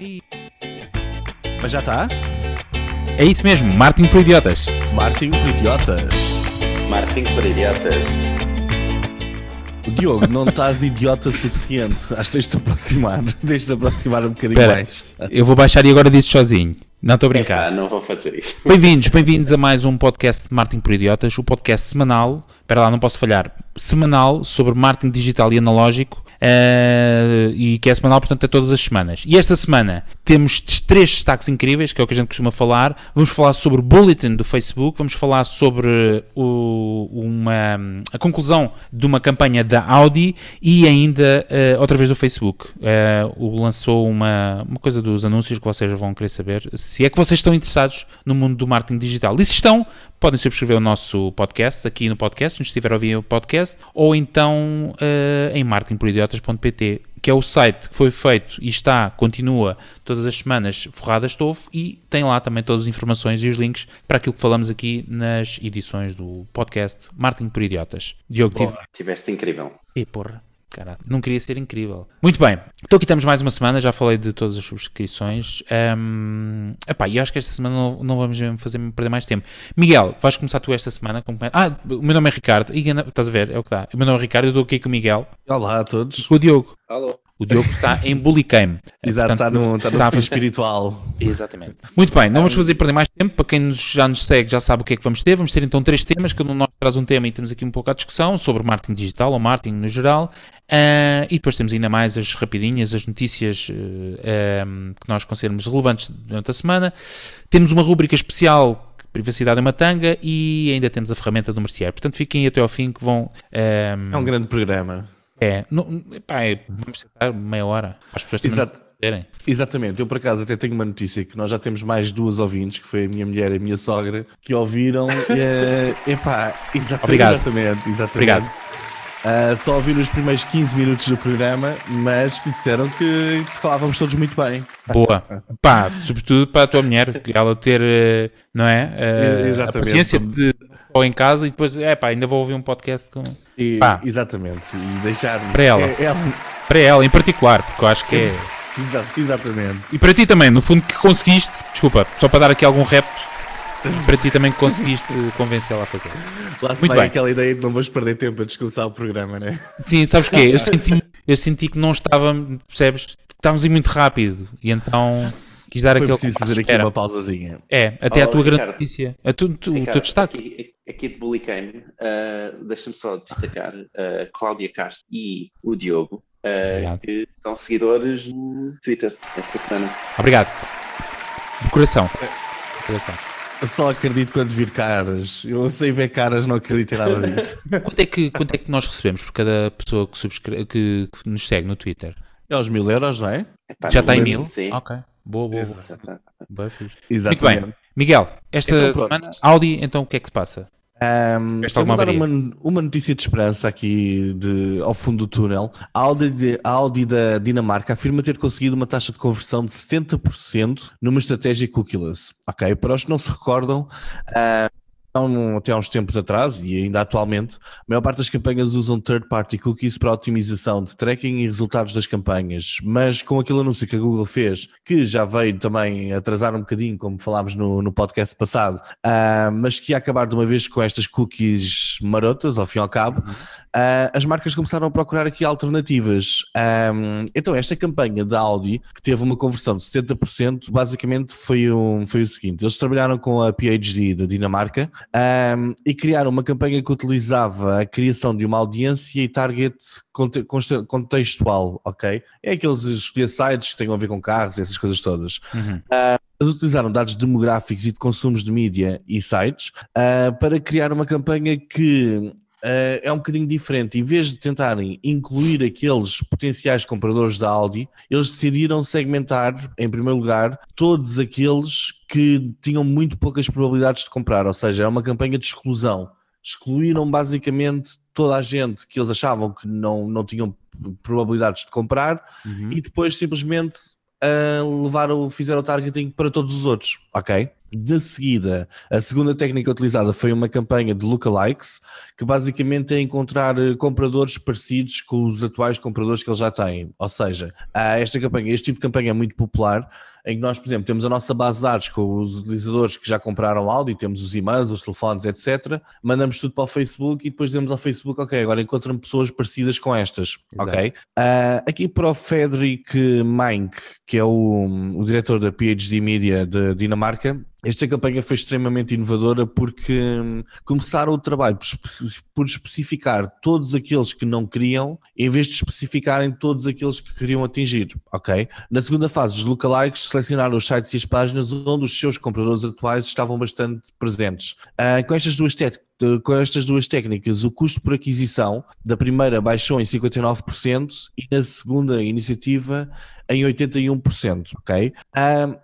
E- Mas já está? É isso mesmo, Martin por Idiotas. Martin por idiotas. Martin por idiotas. Diogo, não estás idiota suficiente. Acho que tens de te aproximar. Tens de aproximar um bocadinho Espera. mais. Eu vou baixar e agora disse sozinho. Não estou a brincar. Epá, não vou fazer isso. Bem-vindos, bem-vindos a mais um podcast de Marketing por Idiotas, o podcast semanal, espera lá, não posso falhar, semanal sobre marketing digital e analógico, eh, e que é semanal, portanto é todas as semanas. E esta semana temos três destaques incríveis, que é o que a gente costuma falar. Vamos falar sobre o Bulletin do Facebook, vamos falar sobre o- uma, a conclusão de uma campanha da Audi e ainda eh, outra vez do Facebook. O lançou uma, uma coisa dos anúncios que vocês vão querer saber, se é que vocês estão interessados no mundo do marketing digital. E se estão, podem subscrever o nosso podcast aqui no podcast, se nos estiver a ouvir o podcast, ou então eh, em marketingporidiotas.pt, que é o site que foi feito e está, continua todas as semanas forrado a estofo e tem lá também todas as informações e os links para aquilo que falamos aqui nas edições do podcast Marketing por Idiotas. Diogo, tive... Tiveste incrível. E porra, caralho, não queria ser incrível. Muito bem, então aqui estamos mais uma semana, já falei de todas as subscrições. Um, epá, eu acho que esta semana não, não vamos mesmo fazer perder mais tempo. Miguel, vais começar tu esta semana? Com... Ah, o meu nome é Ricardo. E, estás a ver? É o que dá. O meu nome é Ricardo, eu estou aqui com o Miguel Olá a todos. e com o Diogo. Alô? O Diogo está em Bulicame. Exato, está Portanto, no, está no está fazer- espiritual. Exatamente. Muito bem, não vamos fazer perder mais tempo. Para quem nos- já nos segue já sabe o que é que vamos ter. Vamos ter então três temas, cada um de nós traz um tema e temos aqui um pouco a discussão sobre marketing digital ou marketing no geral. Ah, e depois temos ainda mais as rapidinhas, as notícias eh, ehm, que nós consideramos relevantes durante a semana. Temos uma rúbrica especial Privacidade é uma tanga e ainda temos a ferramenta do Mercier. Portanto, fiquem até ao fim que vão. ehm, É um grande programa. É, não, epá, é, vamos tentar meia hora. Para as pessoas Exato. entenderem. Exatamente, eu por acaso até tenho uma notícia que nós já temos mais duas ouvintes, que foi a minha mulher e a minha sogra, que ouviram. eh, epá, exata- Obrigado. exatamente, exatamente. Obrigado. Ah, só ouviram os primeiros 15 minutos do programa, mas que disseram que, que falávamos todos muito bem. Boa. Pá, sobretudo para a tua mulher, que ela ter, eh, não é? Eh, a Exatamente. paciência de ou em casa e depois, é pá, ainda vou ouvir um podcast com... E, Pá. Exatamente, e deixar Para ela. É, ela- para ela em particular, porque eu acho que é. exa- exatamente. E para ti também, no fundo, que conseguiste, desculpa, só para dar aqui algum rap, para ti também que conseguiste convencê-la a fazer. Lá se Muito vai bem. aquela ideia de não vamos perder tempo a descomeçar o programa, né? Sim, sabes o quê? Eu senti, eu senti que não estava, percebes? Estávamos ir muito rápido e então quis dar Foi aquele preciso fazer aqui uma pausazinha. É, até a tua grande notícia. A tu, tu, o teu destaque. Aqui, aqui de Bulicame, uh, deixa-me só destacar a Cláudia Castro e o Diogo, uh, Obrigado. que são seguidores no Twitter esta semana. Obrigado. De coração. De coração. Eu Só acredito quando vir caras. Eu sei ver caras, não acredito em nada disso. Quanto é, que, quanto é que nós recebemos por cada pessoa que, subscreve, que, que nos segue no Twitter? É aos mil euros, não é? Epá, Já está em mil? Sim, Ok. Boa, boa, boa. Boa, fixe. Muito Exatamente. bem. Miguel, esta Então, semana, Audi, então o que é que se passa? Tiveste eu vou dar uma, uma notícia de esperança aqui de, ao fundo do túnel. A Audi, de- a Audi da Dinamarca afirma ter conseguido uma taxa de conversão de 70% numa estratégia cookieless. Ok? Para os que não se recordam, um- até há uns tempos atrás e ainda atualmente, a maior parte das campanhas usam third-party cookies para otimização de tracking e resultados das campanhas. Mas com aquele anúncio que a Google fez, que já veio também atrasar um bocadinho, como falámos no, no podcast passado, ah, mas que ia acabar de uma vez com estas cookies marotas, ao fim e ao cabo, ah, as marcas começaram a procurar aqui alternativas. Ahm, então, esta campanha da Audi, que teve uma conversão de 70%, basicamente foi, um, foi o seguinte: eles trabalharam com a PhD da Dinamarca ahm, e criaram uma campanha que utilizava a criação de uma audiência e target contextual, ok? É aqueles escolher sites que tenham a ver com carros, essas coisas todas. Eles utilizaram dados demográficos e de consumos de mídia e sites ah, para criar uma campanha que ah, é um bocadinho diferente. Em vez de tentarem incluir aqueles potenciais compradores da Audi, eles decidiram segmentar, em primeiro lugar, todos aqueles que tinham muito poucas probabilidades de comprar, ou seja, é uma campanha de exclusão. Excluíram basicamente toda a gente que eles achavam que não, não tinham probabilidades de comprar Uhum. e depois simplesmente ah, levaram, fizeram o targeting para todos os outros, ok? De seguida, a segunda técnica utilizada foi uma campanha de lookalikes, que basicamente é encontrar eh, compradores parecidos com os atuais compradores que eles já têm. Ou seja, esta campanha, este tipo de campanha é muito popular, em que nós, por exemplo, temos a nossa base de dados com os utilizadores que já compraram áudio, temos os e-mails, os telefones, etc. Mandamos tudo para o Facebook e depois dizemos ao Facebook, ok, agora encontram pessoas parecidas com estas, Exato. ok? Uh, aqui para o Frederick Mink, que é o, o diretor da PhD Media de Dinamarca, esta campanha foi extremamente inovadora porque hum, começaram o trabalho por especificar todos aqueles que não queriam, em vez de especificarem todos aqueles que queriam atingir, ok? Na segunda fase, os lookalikes selecionaram os sites e as páginas onde os seus compradores atuais estavam bastante presentes. Uh, com estas duas com estas duas técnicas, o custo por aquisição da primeira baixou em 59% e na segunda iniciativa em 81%, ok?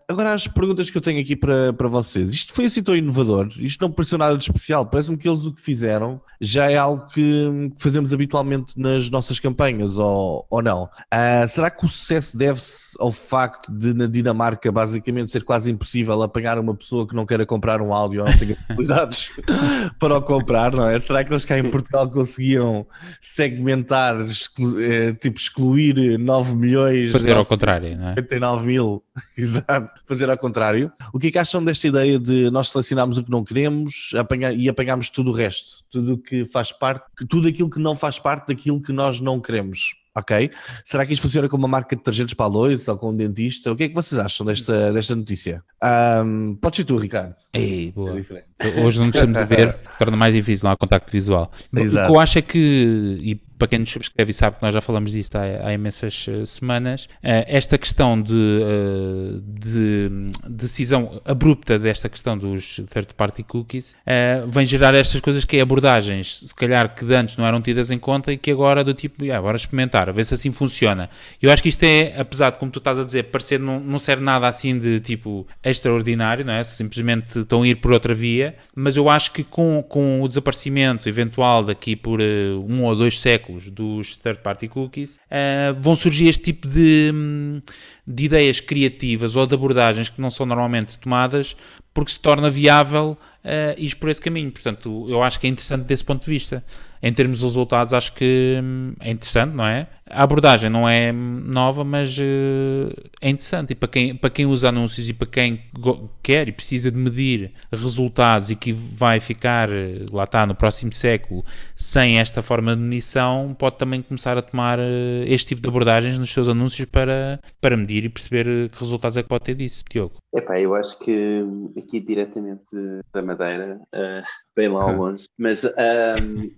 Agora as perguntas que eu tenho aqui para, para vocês. Isto foi assim tão inovador? Isto não pareceu nada de especial? Parece-me que eles o que fizeram já é algo que, que fazemos habitualmente nas nossas campanhas, ou, ou não? Uh, será que o sucesso deve-se ao facto de na Dinamarca basicamente ser quase impossível apanhar uma pessoa que não queira comprar um áudio ou não tenha possibilidades para o comprar, não é? Será que eles cá em Portugal conseguiam segmentar, exclu eh, tipo excluir 9 milhões... Fazer ao contrário, não é? 89 mil, exato, fazer ao contrário. O que é que acham desta ideia de nós selecionarmos o que não queremos apanhar, e apanharmos tudo o resto? Tudo o que faz parte, tudo aquilo que não faz parte daquilo que nós não queremos ok? Será que isto funciona como uma marca de detergentes para a ou com um dentista? O que é que vocês acham desta, desta notícia? Um, pode ser tu, Ricardo. Ei, boa. É Hoje não deixamos de ver, torna mais difícil, não há contacto visual. Exato. O que eu acho é que, e para quem nos subscreve e sabe que nós já falamos disto há, há imensas uh, semanas, uh, esta questão de, uh, de, decisão abrupta desta questão dos third-party cookies vem gerar estas coisas que é abordagens, se calhar que antes não eram tidas em conta e que agora do tipo, ah, agora experimentar, a ver se assim funciona. Eu acho que isto é, apesar de, como tu estás a dizer, parecer não, não ser nada assim de tipo extraordinário, não é? Simplesmente estão a ir por outra via, mas eu acho que com, com o desaparecimento eventual daqui por um ou dois séculos séculos dos third-party cookies, uh, vão surgir este tipo de, hum, de ideias criativas ou de abordagens que não são normalmente tomadas porque se torna viável uh, ir por esse caminho. Portanto, eu acho que é interessante desse ponto de vista. Em termos de resultados, acho que hum, é interessante, não é? A abordagem não é nova, mas uh, é interessante. E para quem, para quem usa anúncios e para quem quer e precisa de medir resultados e que vai ficar, eh, lá está, no próximo século, sem esta forma de medição, pode também começar a tomar uh, este tipo de abordagens nos seus anúncios para, para medir e perceber que resultados é que pode ter disso. Diogo. Epá, eu acho que aqui diretamente da Madeira, uh, bem lá ao longe, mas um,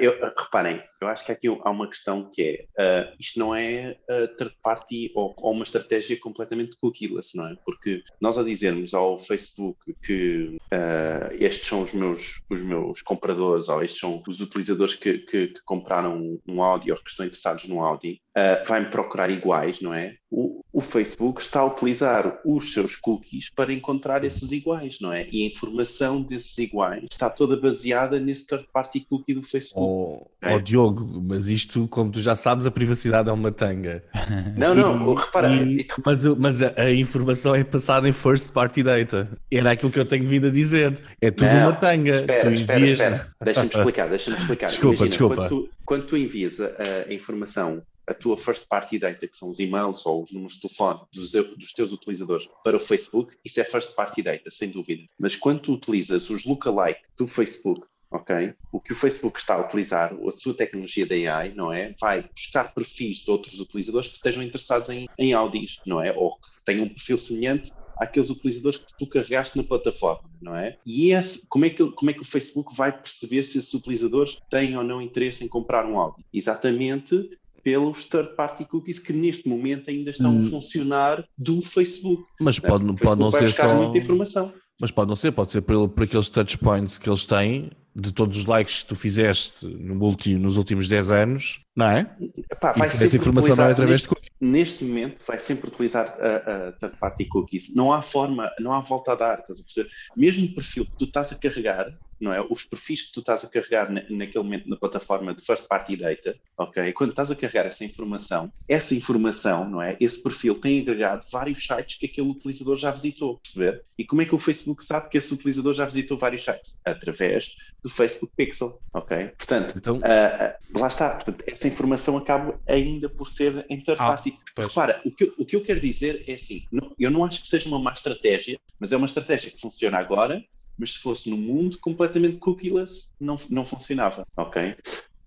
eu, reparem, eu acho que aqui há uma questão que é, uh, isto não é uh, third party ou, ou, uma estratégia completamente cookieless, não é? Porque nós a dizermos ao Facebook que uh, estes são os meus, os meus compradores ou estes são os utilizadores que, que, que compraram um áudio ou que estão interessados no áudio, uh, vai-me procurar iguais, não é? O, o Facebook está a utilizar os seus cookies para encontrar esses iguais, não é? E a informação desses iguais está toda baseada nesse third party cookie do Facebook. Oh, é? oh Diogo, mas isto, como tu já sabes, a privacidade é uma tanga. Não, não, e, repara. E, mas mas a, a, informação é passada em first party data. Era aquilo que eu tenho vindo a dizer. É tudo não, uma tanga. Espera, tu espera, envias... espera. Deixa-me explicar, deixa-me explicar. Desculpa, Imagina, desculpa. Quando tu, quando tu envias a, a, informação a tua first party data, que são os e-mails ou os números de telefone dos, dos, teus utilizadores para o Facebook, isso é first party data, sem dúvida. Mas quando tu utilizas os lookalike do Facebook ok? O que o Facebook está a utilizar, a sua tecnologia da AI, não é? Vai buscar perfis de outros utilizadores que estejam interessados em, em Audis, não é? Ou que tenham um perfil semelhante àqueles utilizadores que tu carregaste na plataforma, não é? E esse, como, é que, como é que o Facebook vai perceber se esses utilizadores têm ou não interesse em comprar um Audi? Exatamente pelos third-party cookies que neste momento ainda estão hum. a funcionar do Facebook. Mas pode, pode não ser só... muita informação. Mas pode não ser, pode ser por, por aqueles touch points que eles têm, de todos os likes que tu fizeste no último, nos últimos 10 anos, não é? Epá, vai e essa informação não é através neste, de cookies. Neste momento vai sempre utilizar a, a third party cookies. Não há forma, não há volta a dar, estás a perceber? Mesmo o perfil que tu estás a carregar, não é? Os perfis que tu estás a carregar na, naquele momento na plataforma de First Party Data, ok? Quando estás a carregar essa informação, essa informação, não é? Esse perfil tem agregado vários sites que aquele utilizador já visitou, perceber? E como é que o Facebook sabe que esse utilizador já visitou vários sites? Através do Facebook Pixel, ok? Portanto, então... Uh, lá está. Portanto, essa informação acaba ainda por ser em third ah, party. Repara, o que, o que eu quero dizer é assim, não, eu não acho que seja uma má estratégia, mas é uma estratégia que funciona agora mas se fosse no mundo completamente cookieless, não, não funcionava, ok?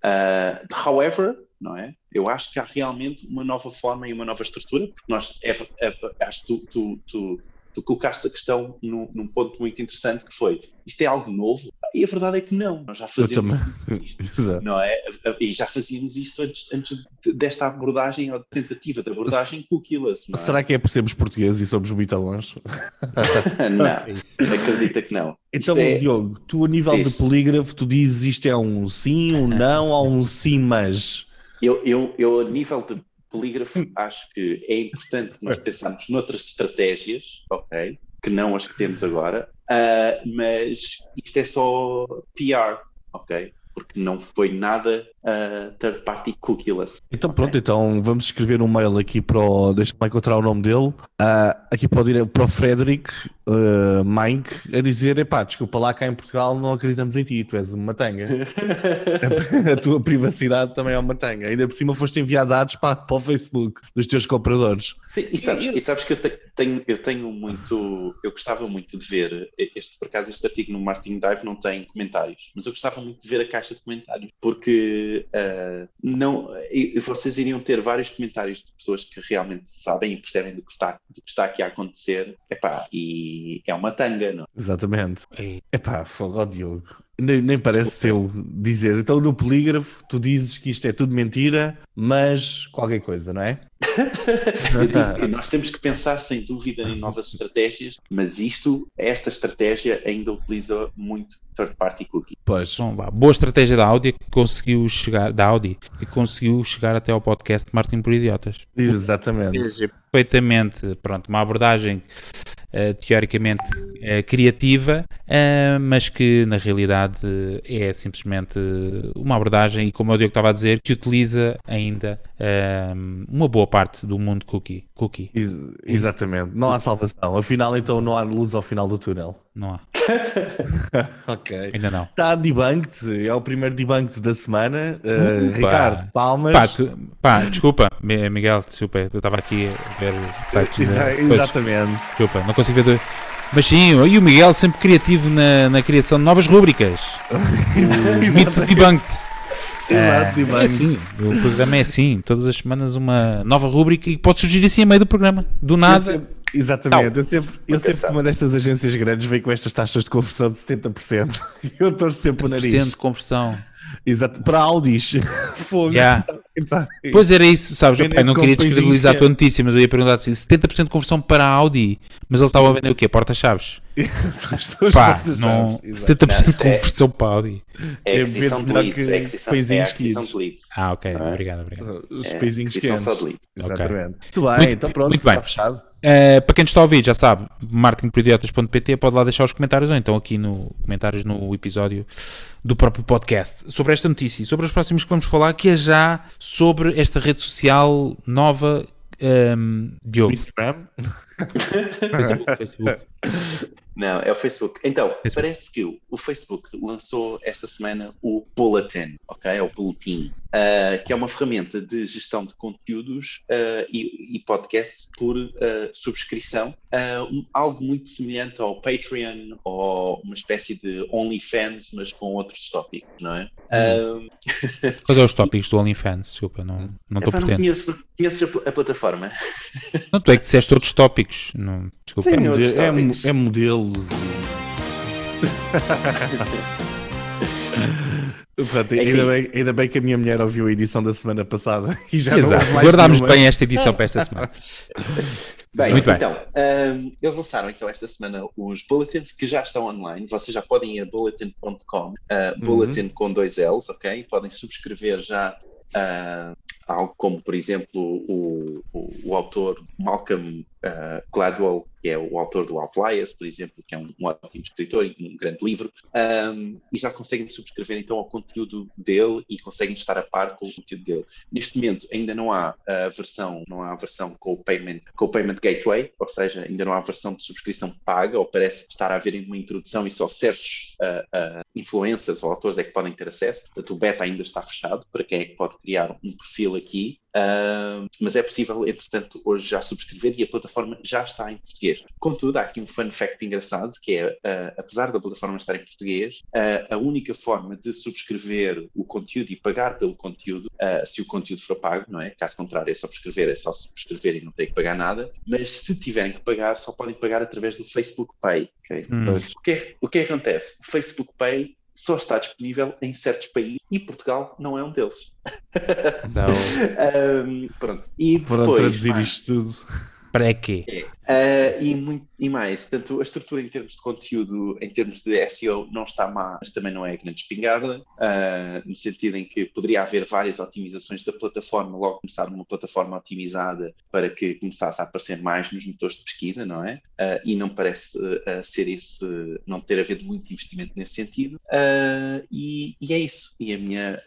Uh, however, não é? Eu acho que há realmente uma nova forma e uma nova estrutura, porque nós, é, é, acho que tu, tu, tu, tu colocaste a questão num, num, ponto muito interessante que foi, isto é algo novo? E a verdade é que não, nós já fazíamos isto, não é? E já fazíamos isto antes, antes desta abordagem ou tentativa de abordagem cookieless. Não é? Será que é por sermos portugueses e somos muito longe? não, é acredita que não. Então, é... Diogo, tu a nível Isso. de polígrafo, tu dizes isto é um sim, um não ou um sim, mas... Eu, eu, eu a nível de polígrafo, acho que é importante nós pensarmos noutras estratégias, ok? Que não as que temos agora, uh, mas isto é só PR, ok? Porque não foi nada uh, third party cookieless. Então pronto, okay. então vamos escrever um mail aqui para o. Deixa-me encontrar o nome dele. Uh, aqui para o, para o Frederick uh, Mike a dizer: epá, desculpa lá, cá em Portugal não acreditamos em ti, tu és uma tanga. a, a, tua privacidade também é uma tanga. Ainda por cima foste enviar dados para, para o Facebook dos teus compradores. Sim, e sabes, e, e sabes que eu tenho, eu tenho muito. Eu gostava muito de ver. Este, por acaso, este artigo no Martin Dive não tem comentários, mas eu gostava muito de ver a caixa de comentários, porque uh, não, e, vocês iriam ter vários comentários de pessoas que realmente sabem e percebem do que está, do que está aqui a acontecer, epá, e é uma tanga, não? Exatamente. É. Epá, fogo Diogo. Nem, nem parece seu dizer. Então no polígrafo tu dizes que isto é tudo mentira, mas qualquer coisa, não é? nós temos que pensar sem dúvida em novas estratégias, mas isto, esta estratégia ainda utiliza muito third party cookie. Pois. Bom, boa estratégia da Audi que conseguiu chegar da Audi que conseguiu chegar até ao podcast Martin por Idiotas. Exatamente. Perfeitamente, pronto, uma abordagem uh, teoricamente uh, criativa, uh, mas que na realidade é simplesmente uma abordagem, e como o Diogo estava a dizer, que utiliza ainda uma boa parte do mundo cookie. Cookie. Ex exatamente, não há salvação. Afinal, então não há luz ao final do túnel. Não há. ok. Ainda não. Está debunked, é o primeiro debunked da semana. Uh, Ricardo, palmas. Pá, tu, pá, desculpa, Miguel, desculpa, eu estava aqui a ver. Exa exatamente. Desculpa, não consigo ver. Mas sim, e o Miguel sempre criativo na, na criação de novas rúbricas. o mito debunked. Exato, é, é assim, o programa é assim, todas as semanas uma nova rúbrica e pode surgir assim a meio do programa, do nada. Eu sempre, exatamente, eu sempre, eu sempre que uma destas agências grandes vem com estas taxas de conversão de 70%, eu torço sempre o nariz. de conversão. Exato, para Audis. Fogo. Yeah. Então, pois era isso, sabes? Pai, não queria descredibilizar a tua notícia, mas eu ia perguntar assim: 70% de conversão para a Audi, mas eles estavam a vender o quê? Porta-chaves? Pá, não, 70% de conversão para a Audi. É, é vezes melhor que é paizinhos quentes. Ah, ok, é? obrigado, obrigado. Os é, paizinhos quentes. Exatamente. Muito bem, muito, então pronto, muito está fechado. Uh, para quem está a ouvir, já sabe, marketingporidiotas.pt pode lá deixar os comentários ou então aqui no comentários no episódio do próprio podcast sobre esta notícia e sobre os próximos que vamos falar, que é já sobre esta rede social nova um, Diogo. Instagram? Facebook, Facebook. Não, é o Facebook. Então, Facebook. parece que o, Facebook lançou esta semana o Bulletin, ok? É o Bulletin, uh, que é uma ferramenta de gestão de conteúdos uh, e, e, podcasts por uh, subscrição, um, algo muito semelhante ao Patreon ou uma espécie de OnlyFans, mas com outros tópicos, não é? Hum. Quais são os tópicos do OnlyFans? Desculpa, não estou por dentro. Não conheço, conheço a plataforma. Não, tu é que disseste outros tópicos. Não, desculpa. Sim, é, é, é modelos. Portanto, é ainda, bem, ainda bem que a minha mulher ouviu a edição da semana passada e já Exato. não mais Guardámos bem esta edição para esta semana. Bem, Muito então, um, eles lançaram então esta semana os bulletins que já estão online. Vocês já podem ir a bulletin.com, uh, uhum. bulletin com dois L's, ok? Podem subscrever já uh, algo como, por exemplo, o, o, o autor Malcolm uh, Gladwell que é o autor do Outliers, por exemplo, que é um, um ótimo escritor e um grande livro, um, e já conseguem subscrever então ao conteúdo dele e conseguem estar a par com o conteúdo dele. Neste momento ainda não há a versão, não há a versão com o payment, com o payment gateway, ou seja, ainda não há a versão de subscrição paga, ou parece estar a haver uma introdução e só certos uh, uh, influencers ou autores é que podem ter acesso. Portanto, o beta ainda está fechado para quem é que pode criar um perfil aqui Uh, mas é possível, entretanto, hoje já subscrever e a plataforma já está em português. Contudo, há aqui um fun fact engraçado que é, uh, apesar da plataforma estar em português, uh, a única forma de subscrever o conteúdo e pagar pelo conteúdo, se o conteúdo for pago, não é? Caso contrário, é só subscrever, é só subscrever e não tem que pagar nada. Mas se tiverem que pagar, só podem pagar através do Facebook Pay. Okay? Hum. O, que é, o que acontece? O Facebook Pay só está disponível em certos países e Portugal não é um deles. Não. um, pronto. E Foram depois, traduzir isto tudo. Para quê? É. Uh, e, muito, e mais, portanto, a estrutura em termos de conteúdo, em termos de SEO, não está má, mas também não é grande espingarda, uh, no sentido em que poderia haver várias otimizações da plataforma, logo começar uma plataforma otimizada para que começasse a aparecer mais nos motores de pesquisa, não é? Uh, e não parece ser esse, não ter havido muito investimento nesse sentido. E, e, é isso. E a minha,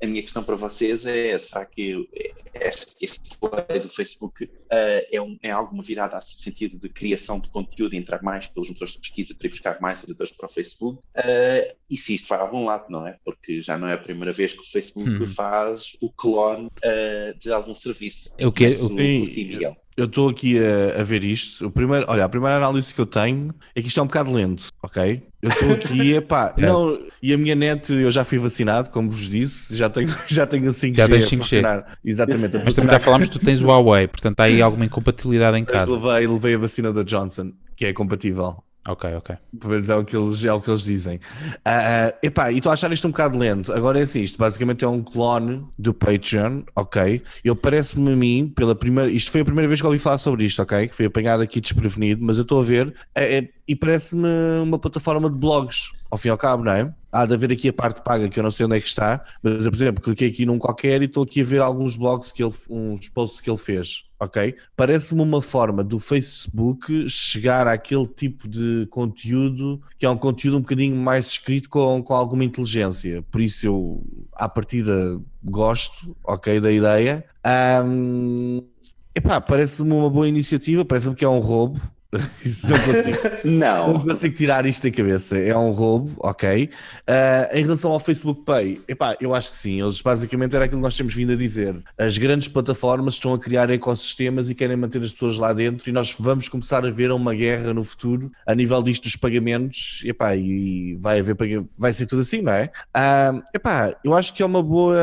a minha questão para vocês é: será que este, este do Facebook é, um, é alguma virada assim, no sentido de criação de conteúdo, entrar mais pelos motores de pesquisa para ir buscar mais utilizadores para o Facebook. Uh, e se isto vai a algum lado, não é? Porque já não é a primeira vez que o Facebook hum. faz o clone uh, de algum serviço. Eu quero. Eu, eu estou aqui a, a, ver isto. O primeiro, olha, a primeira análise que eu tenho é que isto é um bocado lento, ok? Eu estou aqui, epá, é. não, e a minha net, eu já fui vacinado, como vos disse, já tenho, já tenho 5G. Já tenho 5G. Exatamente. Mas também já falámos que tu tens o Huawei, portanto há aí alguma incompatibilidade em casa. Mas levei, levei a vacina da Johnson, que é compatível. Ok, ok. Pois é o que eles, é o que eles dizem. Uh, epá, e estou a achar isto um bocado lento. Agora é assim, isto basicamente é um clone do Patreon, ok? Eu parece-me a mim, pela primeira. Isto foi a primeira vez que ouvi falar sobre isto, ok? Que foi apanhado aqui desprevenido, mas eu estou a ver é, é, e parece-me uma plataforma de blogs, ao fim e ao cabo, não é? há de haver aqui a parte paga que eu não sei onde é que está, mas por exemplo, cliquei aqui num qualquer e estou aqui a ver alguns blogs que ele, uns posts que ele fez, ok? Parece-me uma forma do Facebook chegar àquele tipo de conteúdo que é um conteúdo um bocadinho mais escrito com, com alguma inteligência, por isso eu à partida gosto, ok, da ideia. Um, epá, parece-me uma boa iniciativa, parece-me que é um roubo, não consigo. não. Não consigo tirar isto da cabeça. É um roubo, ok. Uh, em relação ao Facebook Pay, epá, eu acho que sim. Eles basicamente era aquilo que nós temos vindo a dizer. As grandes plataformas estão a criar ecossistemas e querem manter as pessoas lá dentro e nós vamos começar a ver uma guerra no futuro a nível disto dos pagamentos. Epá, e vai haver vai ser tudo assim, não é? Uh, epá, eu acho que é uma boa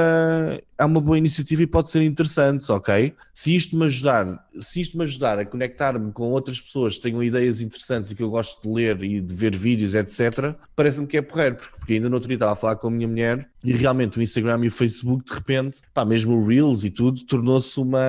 é uma boa iniciativa e pode ser interessante, ok? Se isto me ajudar, se isto me ajudar a conectar-me com outras pessoas que tenham ideias interessantes e que eu gosto de ler e de ver vídeos, etc., parece-me que é porreiro, porque, porque ainda no outro dia estava a falar com a minha mulher e realmente o Instagram e o Facebook, de repente, pá, mesmo o Reels e tudo, tornou-se uma,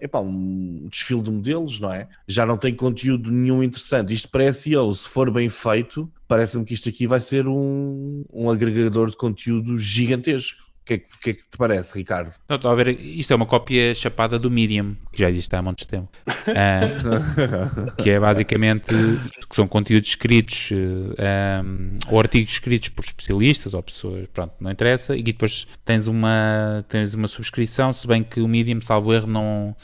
epá, um desfile de modelos, não é? Já não tem conteúdo nenhum interessante. Isto parece eu, se for bem feito, parece-me que isto aqui vai ser um, um agregador de conteúdo gigantesco que é, que é que te parece, Ricardo? Não, estou a ver, isto é uma cópia chapada do Medium, que já existe há muito tempo. Uh, que é basicamente que são conteúdos escritos uh, um, ou artigos escritos por especialistas ou pessoas, pronto, não interessa, e depois tens uma, tens uma subscrição, se bem que o Medium, salvo erro, não.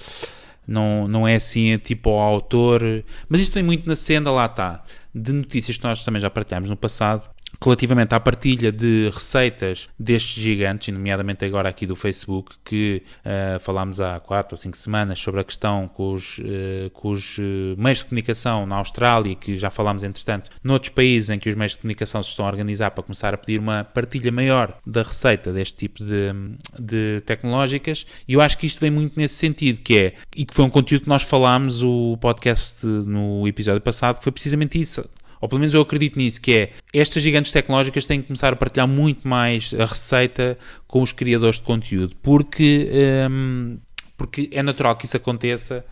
Não, não é assim, tipo ao autor, mas isto tem muito na senda, lá está, de notícias que nós também já partilhamos no passado, relativamente à partilha de receitas destes gigantes, nomeadamente agora aqui do Facebook, que uh, falámos há 4 ou 5 semanas sobre a questão com os, uh, com os uh, meios de comunicação na Austrália, que já falámos entretanto, noutros países em que os meios de comunicação se estão a organizar para começar a pedir uma partilha maior da receita deste tipo de, de tecnológicas, e eu acho que isto vem muito nesse sentido, que é, e que foi um conteúdo que nós falámos o podcast no episódio passado, que foi precisamente isso ou pelo menos eu acredito nisso, que é estas gigantes tecnológicas têm que começar a partilhar muito mais a receita com os criadores de conteúdo, porque. Um, porque é natural que isso aconteça,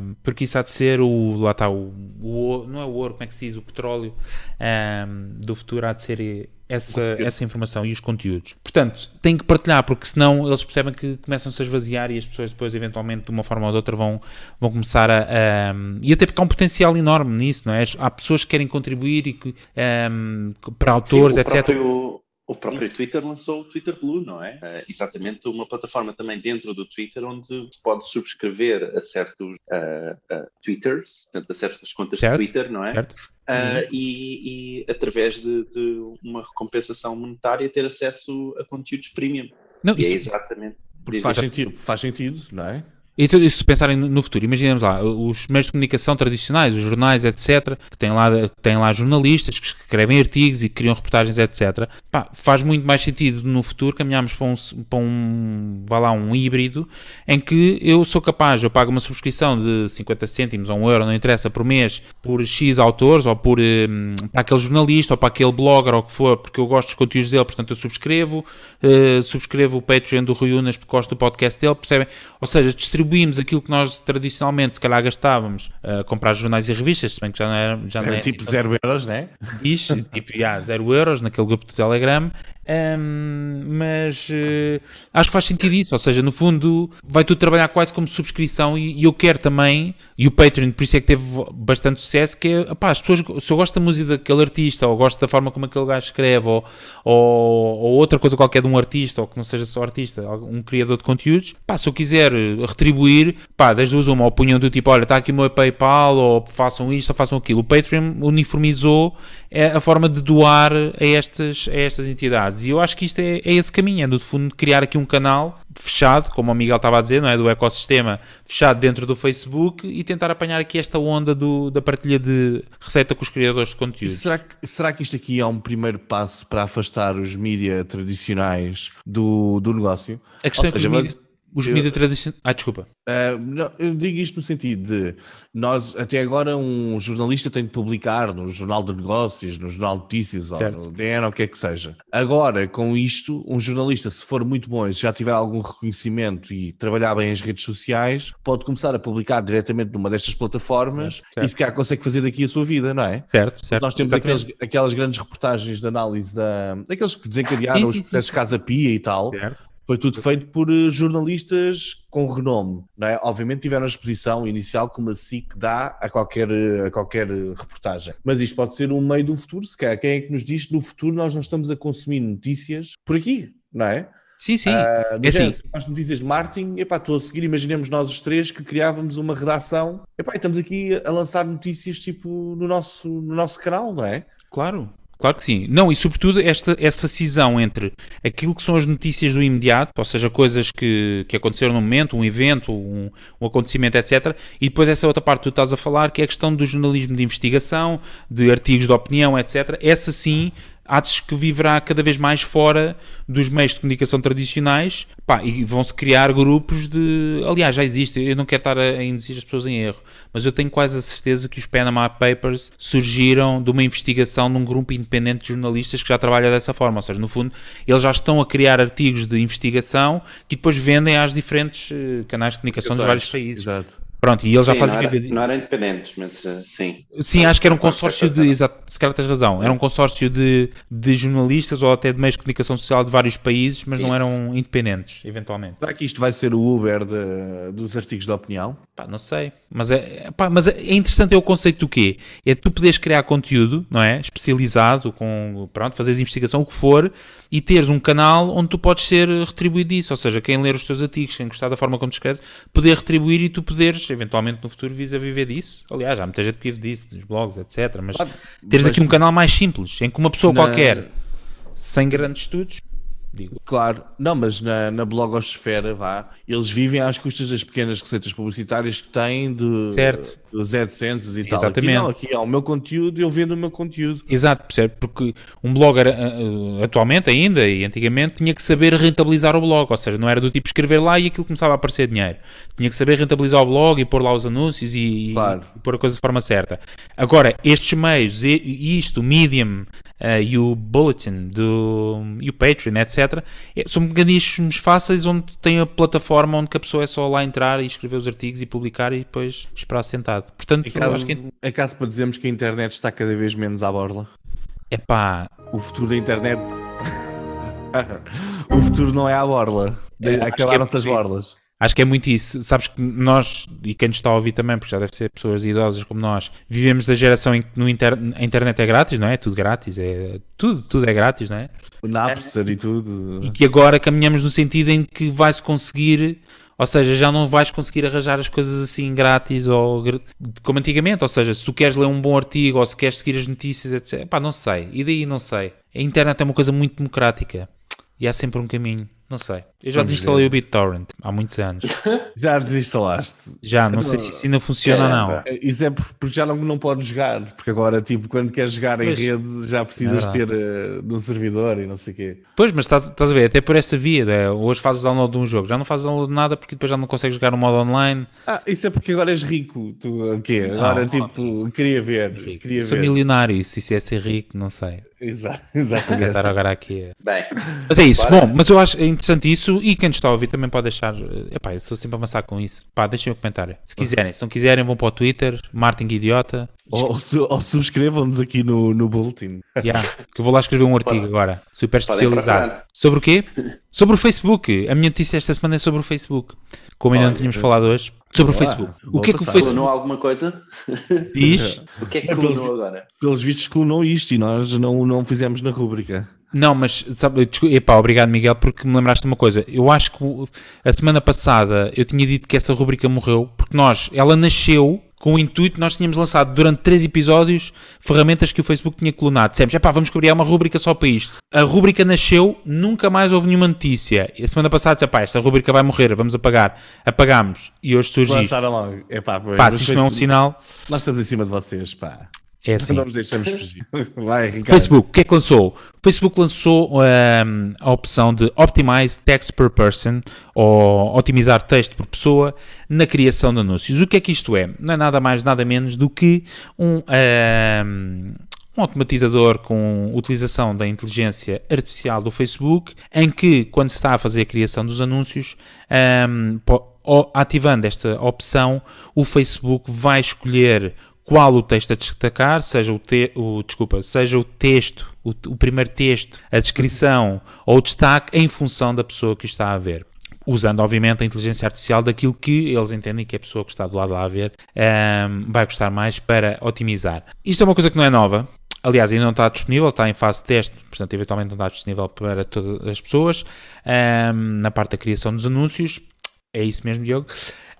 um, porque isso há de ser o, lá está, o, o, não é o ouro, como é que se diz, o petróleo um, do futuro há de ser essa, essa informação e os conteúdos. Portanto, tem que partilhar, porque senão eles percebem que começam-se a esvaziar e as pessoas depois, eventualmente, de uma forma ou de outra, vão, vão começar a, a E até porque há um potencial enorme nisso, não é? Há pessoas que querem contribuir e que, um, para autores, Sim, etc. Próprio, o próprio Twitter lançou o Twitter Blue, não é? Uh, exatamente uma plataforma também dentro do Twitter onde pode subscrever a certos uh, uh, Twitters, portanto, a certas contas certo, de Twitter, não é? Certo. Uh, e, e, através de, de, uma recompensação monetária ter acesso a conteúdos premium. Não, e é isso... é exatamente. Porque faz sentido, faz sentido, não é? E se pensarem no futuro, imaginemos lá, os meios de comunicação tradicionais, os jornais, etc., que têm lá, têm lá jornalistas que escrevem artigos e criam reportagens, etc., pá, faz muito mais sentido no futuro caminharmos para um, para um, vá lá, um híbrido, em que eu sou capaz, eu pago uma subscrição de 50 cêntimos ou um euro, não interessa, por mês, por X autores, ou por um, para aquele jornalista, ou para aquele blogger, ou o que for, porque eu gosto dos conteúdos dele, portanto eu subscrevo, uh, subscrevo o Patreon do Rui Unas porque gosto do podcast dele, percebem? Ou seja, distribuir distribuímos aquilo que nós tradicionalmente se calhar gastávamos a uh, comprar jornais e revistas, se bem que já não era. Já era não é, tipo 0 euros, né? Isso, tipo, 0 yeah, euros naquele grupo de Telegram. Um, mas uh, acho que faz sentido isso, ou seja, no fundo vai tudo trabalhar quase como subscrição e, e, eu quero também, e o Patreon por isso é que teve bastante sucesso, que é, opá, as pessoas, se eu gosto da música daquele artista, ou gosto da forma como aquele gajo escreve, ou, ou, ou, outra coisa qualquer de um artista, ou que não seja só artista, um criador de conteúdos, pá, se eu quiser retribuir, pá, desde duas uma, punham do tipo, olha, está aqui o meu Paypal, ou façam isto, ou façam aquilo. O Patreon uniformizou a forma de doar a estas, a estas entidades e eu acho que isto é, é esse caminho, é no fundo criar aqui um canal fechado, como o Miguel estava a dizer, não é? Do ecossistema fechado dentro do Facebook e tentar apanhar aqui esta onda do, da partilha de receita com os criadores de conteúdo. Será que, será que isto aqui é um primeiro passo para afastar os mídias tradicionais do, do negócio? A questão Ou é que seja, os os mídias tradicionais. Ah, desculpa. Uh, não, eu digo isto no sentido de nós, até agora, um jornalista tem de publicar no Jornal de Negócios, no Jornal de Notícias certo. ou no DN ou o que é que seja. Agora, com isto, um jornalista, se for muito bom e já tiver algum reconhecimento e trabalhar bem as redes sociais, pode começar a publicar diretamente numa destas plataformas certo. e se calhar consegue fazer daqui a sua vida, não é? Certo, certo. Nós temos aqueles, aquelas grandes reportagens de análise da, daqueles que desencadearam sim, os processos sim. Casa Pia e tal. Certo foi tudo feito por eh, jornalistas com renome, não é? Obviamente tiveram a exposição inicial como a SIC dá a qualquer, a qualquer reportagem. Mas isto pode ser um meio do futuro, se calhar. Quem é que nos diz que no futuro nós não estamos a consumir notícias por aqui, não é? Sim, sim. Uh, é assim. As notícias de marketing, epá, estou a seguir, imaginemos nós os três que criávamos uma redação, epá, e estamos aqui a lançar notícias tipo no nosso, no nosso canal, não é? Claro. Claro que sim. Não, e sobretudo esta, essa cisão entre aquilo que são as notícias do imediato, ou seja, coisas que, que aconteceram no momento, um evento, um, um acontecimento, etc. E depois essa outra parte que tu estás a falar, que é a questão do jornalismo de investigação, de artigos de opinião, etc. Essa sim atos que viverá cada vez mais fora dos meios de comunicação tradicionais pá, e vão-se criar grupos de. Aliás, já existe, eu não quero estar a induzir as pessoas em erro, mas eu tenho quase a certeza que os Panama Papers surgiram de uma investigação de um grupo independente de jornalistas que já trabalha dessa forma. Ou seja, no fundo, eles já estão a criar artigos de investigação que depois vendem às diferentes eh, canais de comunicação dos vários países. Exato. Pronto, e eles sim, já fazem não era, não eram independentes, mas uh, sim. Sim, acho que era um consórcio de. Exato, se calhar tens razão. Era um consórcio de, de jornalistas ou até de meios de comunicação social de vários países, mas Isso. não eram independentes, eventualmente. Será que isto vai ser o Uber de, dos artigos de opinião? Pá, não sei. Mas é, pá, mas é interessante é o conceito do quê? É tu poderes criar conteúdo, não é? Especializado, com. Pronto, fazeres investigação, o que for e teres um canal onde tu podes ser retribuído disso, ou seja, quem ler os teus artigos, quem gostar da forma como te escreves, poder retribuir e tu poderes, eventualmente no futuro, vis a viver disso. Aliás, há muita gente que vive disso, dos blogs, etc. Mas teres mas... aqui um canal mais simples, em que uma pessoa qualquer, sem grandes estudos, digo. Claro, não, mas na, na blogosfera, vá, eles vivem às custas das pequenas receitas publicitárias que têm de, certo. dos AdSense e tal. Exatamente. Aqui não, aqui há o meu conteúdo eu vendo o meu conteúdo. Exato, percebe? Porque um blogger uh, atualmente ainda e antigamente tinha que saber rentabilizar o blog, ou seja, não era do tipo escrever lá e aquilo começava a aparecer dinheiro. Tinha que saber rentabilizar o blog e pôr lá os anúncios e, claro. e pôr a coisa de forma certa. Agora, estes meios, isto, o Medium uh, e o Bulletin do, e o Patreon, etc., é, são mecanismos fáceis onde tem a plataforma onde a pessoa é só lá entrar e escrever os artigos e publicar e depois esperar sentado. Portanto, é caso, que... é caso para dizermos que a internet está cada vez menos à borla? Epá, O futuro da internet. o futuro não é a borla. É, é Acabaram-se as por isso. borlas. Acho que é muito isso. Sabes que nós, e quem nos está a ouvir também, porque já deve ser pessoas idosas como nós, vivemos da geração em que no inter... a internet é grátis, não é? Tudo grátis, é... Tudo, tudo é grátis, não é? O Napster e tudo. E que agora caminhamos no sentido em que vais conseguir, ou seja, já não vais conseguir arranjar as coisas assim grátis ou como antigamente, ou seja, se tu queres ler um bom artigo ou se queres seguir as notícias, etc. Pá, não sei. E daí não sei. A internet é uma coisa muito democrática e há sempre um caminho. Não sei. Eu já Vamos desinstalei ver. o BitTorrent há muitos anos. Já desinstalaste. Já, não sei se isso ainda funciona ou não. Caramba. Isso é por- porque já não, não podes jogar. Porque agora, tipo, quando queres jogar em Pois. rede, já precisas É ter eh, de um servidor e não sei o quê. Pois, mas estás, estás a ver, até por essa via, né? hoje fazes download de um jogo, já não fazes download de nada porque depois já não consegues jogar no modo online. Ah, isso é porque agora és rico. Tu, o quê? Agora, Não, tipo, queria ver. Queria Sou ver. milionário, se isso é ser rico, não sei. Exa- Vou Exatamente. estar agora aqui. Bem, Mas é isso, Bora. bom, mas eu acho interessante isso e quem nos está a ouvir também pode deixar. eh, Epá, eu sou sempre a amassar com isso. Pá, deixem o comentário. Se quiserem, se não quiserem, vão para o Twitter, Martin Idiota. Ou, ou su- ou subscrevam-nos aqui no, no Bulletin. Yeah, que eu vou lá escrever um artigo agora, super especializado. Sobre o quê? Sobre o Facebook. A minha notícia esta semana é sobre o Facebook. Como ainda não tínhamos falado hoje. Sobre o boa, Facebook. O que é que o passada. Facebook clonou alguma coisa? diz? O que é que É clonou agora? Pelos vistos, clonou isto e nós não, não fizemos na rúbrica. Não, mas sabe, epá, obrigado Miguel, porque me lembraste de uma coisa. Eu acho que a semana passada eu tinha dito que essa rubrica morreu, porque nós, ela nasceu com o intuito, nós tínhamos lançado durante três episódios ferramentas que o Facebook tinha clonado. Dissemos, epá, vamos criar uma rubrica só para isto. A rubrica nasceu, nunca mais houve nenhuma notícia. E a semana passada disse, epá, esta rubrica vai morrer, vamos apagar. Apagámos. E hoje surge isto. Lançaram logo. Epá, pois, Pá, se isto não é um Facebook- sinal, Nós estamos em cima de vocês, pá. É assim. Não nos deixamos fugir. Vai, Ricardo. Facebook, o que é que lançou? O Facebook lançou ahm, a opção de Optimize Text per Person, ou otimizar texto por pessoa, na criação de anúncios. O que é que isto é? Não é nada mais, nada menos do que um, ahm, um automatizador com utilização da inteligência artificial do Facebook, em que, quando se está a fazer a criação dos anúncios, o- ativando esta opção, o Facebook vai escolher qual o texto a destacar, seja o, te, o desculpa, seja o texto, o, o primeiro texto, a descrição ou o destaque em função da pessoa que o está a ver. Usando, obviamente, a inteligência artificial daquilo que eles entendem que a pessoa que está do lado lá a ver ehm, vai gostar mais para otimizar. Isto é uma coisa que não é nova. Aliás, ainda não está disponível, está em fase de teste, portanto, eventualmente não está disponível para todas as pessoas. ehm, na parte da criação dos anúncios. É isso mesmo, Diogo.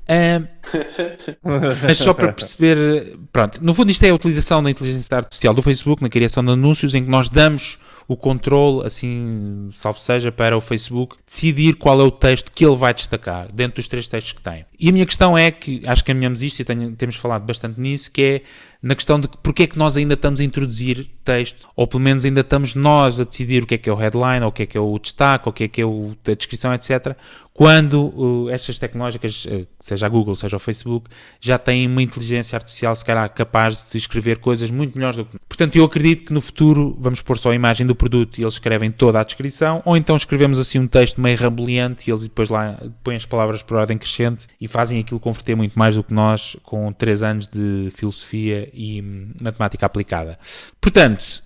Mas só para perceber, pronto, no fundo isto é a utilização da inteligência artificial do Facebook na criação de anúncios em que nós damos o controle, assim, salvo seja, para o Facebook decidir qual é o texto que ele vai destacar dentro dos três textos que tem. E a minha questão é que, acho que caminhamos isto e tenho- temos falado bastante nisso, que é na questão de que porque é que nós ainda estamos a introduzir texto, ou pelo menos ainda estamos nós a decidir o que é que é o headline, ou o que é que é o destaque, ou o que é que é o, a descrição, etc., quando uh, estas tecnológicas, uh, seja a Google, seja o Facebook, já têm uma inteligência artificial, se calhar, capaz de escrever coisas muito melhores do que. Portanto, eu acredito que no futuro vamos pôr só a imagem do produto e eles escrevem toda a descrição, ou então escrevemos assim um texto meio ramboliante e eles depois lá põem as palavras por ordem crescente e fazem aquilo converter muito mais do que nós com 3 anos de filosofia e hum, matemática aplicada. Portanto,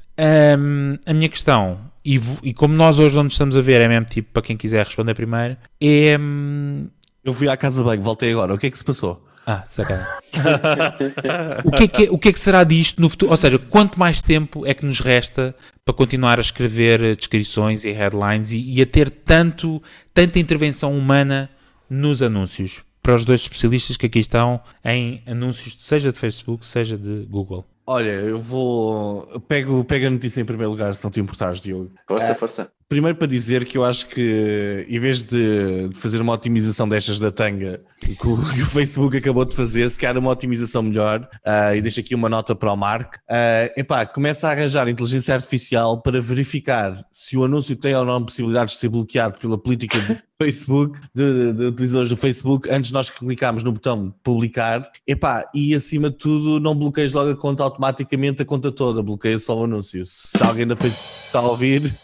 hum, a minha questão, e, e como nós hoje nos estamos a ver, é mesmo tipo para quem quiser responder primeiro, é. hum, Eu fui à casa bem, voltei agora. O que é que se passou? ah, sacana. o, que é que, é- o que é que será disto no futuro? Ou seja, quanto mais tempo é que nos resta para continuar a escrever eh, descrições e headlines e, e a ter tanto, tanta intervenção humana nos anúncios? Para os dois especialistas que aqui estão em anúncios, seja de Facebook, seja de Google. Olha, eu vou. Pego, pego a notícia em primeiro lugar, se não te importares, Diogo. Força, força. Primeiro para dizer que eu acho que em vez de, de fazer uma otimização destas da tanga que o, que o Facebook acabou de fazer, se calhar uma otimização melhor, ah, e deixo aqui uma nota para o Mark, ah, epá, começa a arranjar inteligência artificial para verificar se o anúncio tem ou não possibilidades de ser bloqueado pela política do Facebook, de, de- de utilizadores do Facebook, antes nós clicarmos no botão publicar, epá, e acima de tudo não bloqueies logo a conta automaticamente a conta toda, bloqueia só o anúncio. Se alguém da Facebook está a ouvir,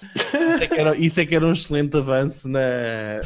é era, isso é que era um excelente avanço na,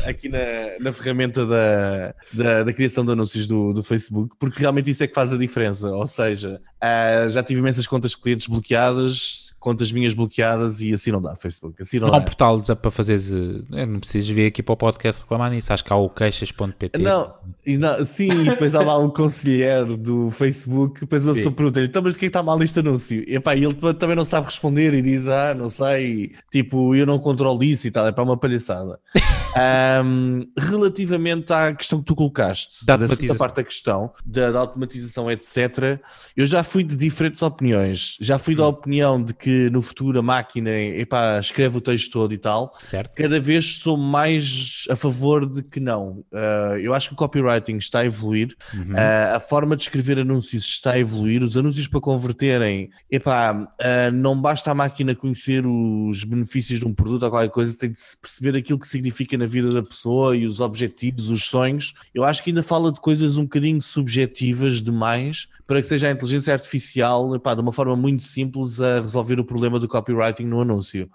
aqui na, na ferramenta da, da, da criação de anúncios do, do Facebook, porque realmente isso é que faz a diferença. Ou seja, ah, já tive imensas contas de clientes bloqueadas contas minhas bloqueadas e assim não dá, Facebook. Assim não, Não há um dá. portal de- para fazeres. eh, Não precisas vir aqui para o podcast reclamar nisso. Acho que há o queixas.pt. Não, não, sim, e depois há lá um conselheiro do Facebook, depois uma pessoa pergunta-lhe, então, mas o que é que está mal neste anúncio? E, epá, ele também não sabe responder e diz, ah, não sei, tipo, eu não controlo isso e tal, é para uma palhaçada. Ahm, relativamente à questão que tu colocaste, Da da segunda parte da questão, da, da automatização, etc., eu já fui de diferentes opiniões. Já fui Hum. da opinião de que no futuro a máquina, epá, escreve o texto todo e tal, Certo? cada vez sou mais a favor de que não. Uh, eu acho que o copywriting está a evoluir, Uhum. uh, a forma de escrever anúncios está a evoluir, os anúncios para converterem, epá, uh, não basta a máquina conhecer os benefícios de um produto ou qualquer coisa, tem de se perceber aquilo que significa na vida da pessoa e os objetivos, os sonhos. Eu acho que ainda fala de coisas um bocadinho subjetivas demais para que seja a inteligência artificial, epá, de uma forma muito simples, a resolver o problema do copywriting no anúncio.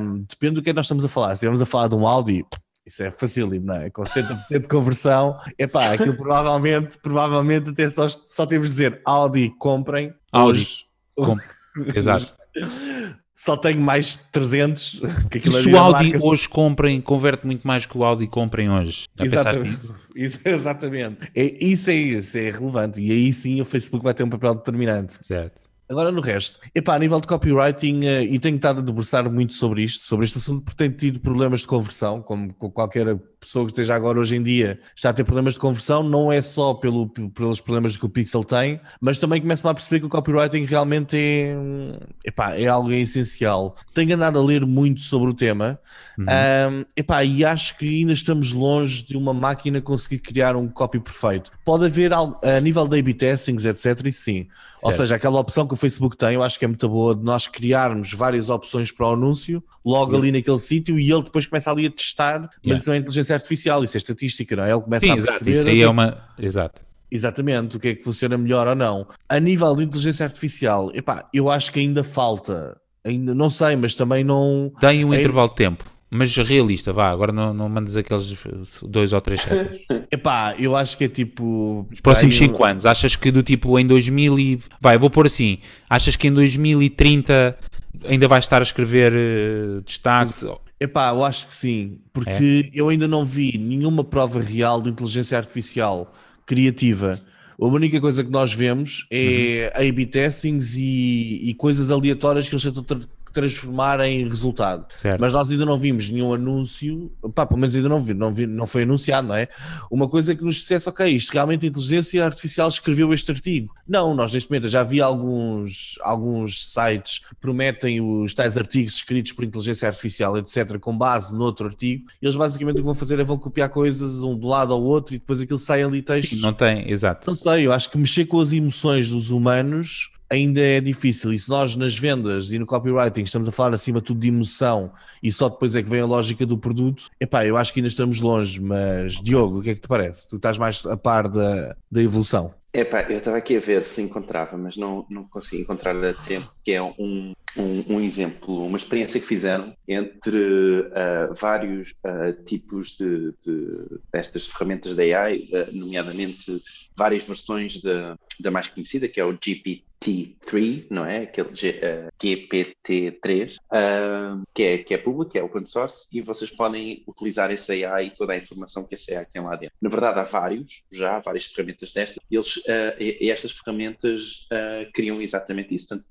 Um, depende do que é que nós estamos a falar. Se estivermos a falar de um Audi, isso é facílimo, não é? Com 70% de conversão, epá, aquilo provavelmente, provavelmente até só, só temos de dizer Audi, comprem. Audi, Hoje- Com- Exato. Só tenho mais 300. Que E aquilo se o é Audi marca- hoje comprem, converte muito mais que o Audi comprem hoje. Já Exatamente. nisso? Isso, exatamente. É, isso é isso, é relevante. E aí sim o Facebook vai ter um papel determinante. Certo. Agora no resto, epá, a nível de copywriting, eh, e tenho estado a debruçar muito sobre isto, sobre este assunto, porque tenho tido problemas de conversão, como com qualquer pessoa que esteja agora hoje em dia está a ter problemas de conversão, não é só pelo, pelos problemas que o Pixel tem, mas também começo a perceber que o copywriting realmente é, epá, é algo essencial. Tenho andado a ler muito sobre o tema, Uhum. um, epá, e acho que ainda estamos longe de uma máquina conseguir criar um copy perfeito. Pode haver algo, a nível de A-B testings, etc. E sim. Ou Certo. seja, aquela opção que o Facebook tem, eu acho que é muito boa de nós criarmos várias opções para o anúncio, logo ali naquele sítio, e ele depois começa ali a testar, mas Yeah. isso não é inteligência artificial, isso é estatística, não é? Ele começa Sim, a exato. perceber. Isso o aí é é uma. Exato. Exatamente, o que é que funciona melhor ou não. A nível de inteligência artificial, epá, eu acho que ainda falta, ainda não sei, mas também não. Deem um É- intervalo de tempo. Mas realista, vá. Agora não, não mandes aqueles dois ou três séculos. Epá, eu acho que é tipo. Os próximos pá, eu- 5 anos, achas que do tipo em 2000 e... Vai, vou pôr assim. Achas que em 2030 ainda vais estar a escrever eh, destaques? Epá, eu acho que sim, porque eu ainda não vi nenhuma prova real de inteligência artificial criativa. A única coisa que nós vemos é A-B testings e, e coisas aleatórias que eles tentam transformar em resultado. Certo. Mas nós ainda não vimos nenhum anúncio, pá, pelo menos ainda não vi, não, vi, não foi anunciado, não é? Uma coisa que nos dissesse, ok, isto realmente a inteligência artificial escreveu este artigo. Não, nós neste momento já vi alguns, alguns sites que prometem os tais artigos escritos por inteligência artificial, etc., com base noutro artigo, e eles basicamente o que vão fazer é vão copiar coisas um do lado ao outro e depois aquilo sai ali textos. Não tem, exato. Não sei, eu acho que mexer com as emoções dos humanos ainda é difícil. E se nós nas vendas e no copywriting estamos a falar acima de tudo de emoção e só depois é que vem a lógica do produto, epá, eu acho que ainda estamos longe. Mas, Diogo, o que é que te parece? Tu estás mais a par da, da evolução. Epá, eu estava aqui a ver se encontrava, mas não, não consegui encontrar a tempo, que é um, um, um exemplo, uma experiência que fizeram entre ah, vários ah, tipos de, de- destas ferramentas da AI, ah, nomeadamente várias versões da, da mais conhecida, que é o GPT-3, não é? Aquele G- ah, GPT-3, ah, que, é, que é público, que é open source, e vocês podem utilizar esse AI e toda a informação que esse AI tem lá dentro. Na verdade, há vários, já, há várias ferramentas destas, e, eles, ah, e, estas ferramentas ah, criam exatamente isso. Portanto,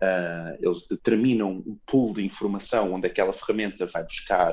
ah, eles determinam um pool de informação onde aquela ferramenta vai buscar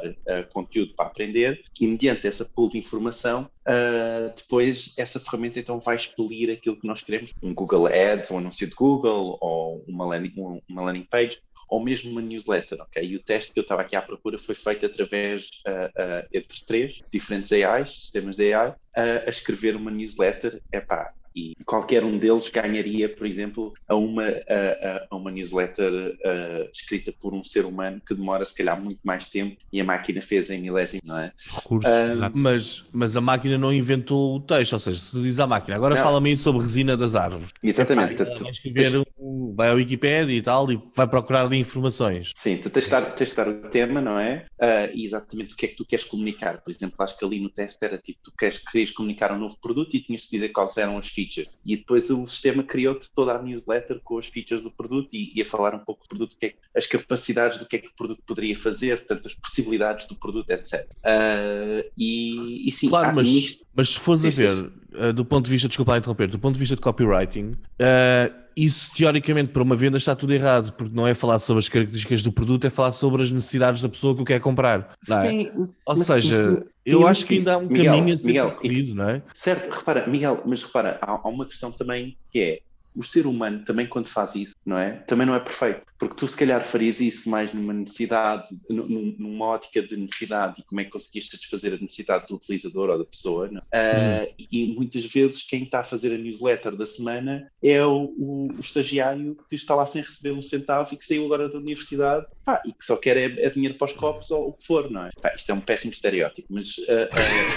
conteúdo para aprender, e mediante essa pool de informação, ah, depois essa ferramenta então vai expelir aquilo que nós queremos, um Google Ads, um anúncio de Google, ou uma landing, um- uma landing page, ou mesmo uma newsletter, ok? E o teste que eu estava aqui à procura foi feito através ah, ah, entre três diferentes AIs, sistemas de AI, a escrever uma newsletter, epá, e qualquer um deles ganharia, por exemplo, a uma, a, a- a uma newsletter ah, escrita por um ser humano que demora se calhar muito mais tempo e a máquina fez em milésimo, não é? Recursos, Ah, exato. Mas, mas a máquina não inventou o texto, ou seja, se tu dizes à máquina, agora fala-me aí sobre resina das árvores. Exatamente. Epá, vai escrever um, vai à Wikipedia e tal, e vai procurar ali informações. Sim, tu tens de tens dar o tema, não é? Uh, e exatamente o que é que tu queres comunicar. Por exemplo, acho que ali no teste era tipo, tu queres, querias comunicar um novo produto e tinhas de dizer quais eram as features. E depois o sistema criou-te toda a newsletter com as features do produto e ia falar um pouco do produto, que é, as capacidades do que é que o produto poderia fazer, portanto, as possibilidades do produto, etc. Uh, e, e, sim, claro, mas, mas se fores a ver, uh, do ponto de vista, desculpa interromper, do ponto de vista de copywriting, uh, isso teoricamente para uma venda está tudo errado, porque não é falar sobre as características do produto, é falar sobre as necessidades da pessoa que o quer comprar. É? Sim, Ou mas, seja, mas, eu acho que ainda há um Miguel, caminho a ser Miguel, percorrido, não é? Certo, repara, Miguel, mas repara, há, há uma questão também que é o ser humano também quando faz isso, não é? Também não é perfeito, porque tu se calhar farias isso mais numa necessidade, numa ótica de necessidade e como é que conseguiste satisfazer a necessidade do utilizador ou da pessoa, uh, e muitas vezes quem está a fazer a newsletter da semana é o, o, o, estagiário que está lá sem receber um centavo e que saiu agora da universidade pá, e que só quer é, é, dinheiro para os copos ou o que for, não é? Pá, isto é um péssimo estereótipo, mas... Uh,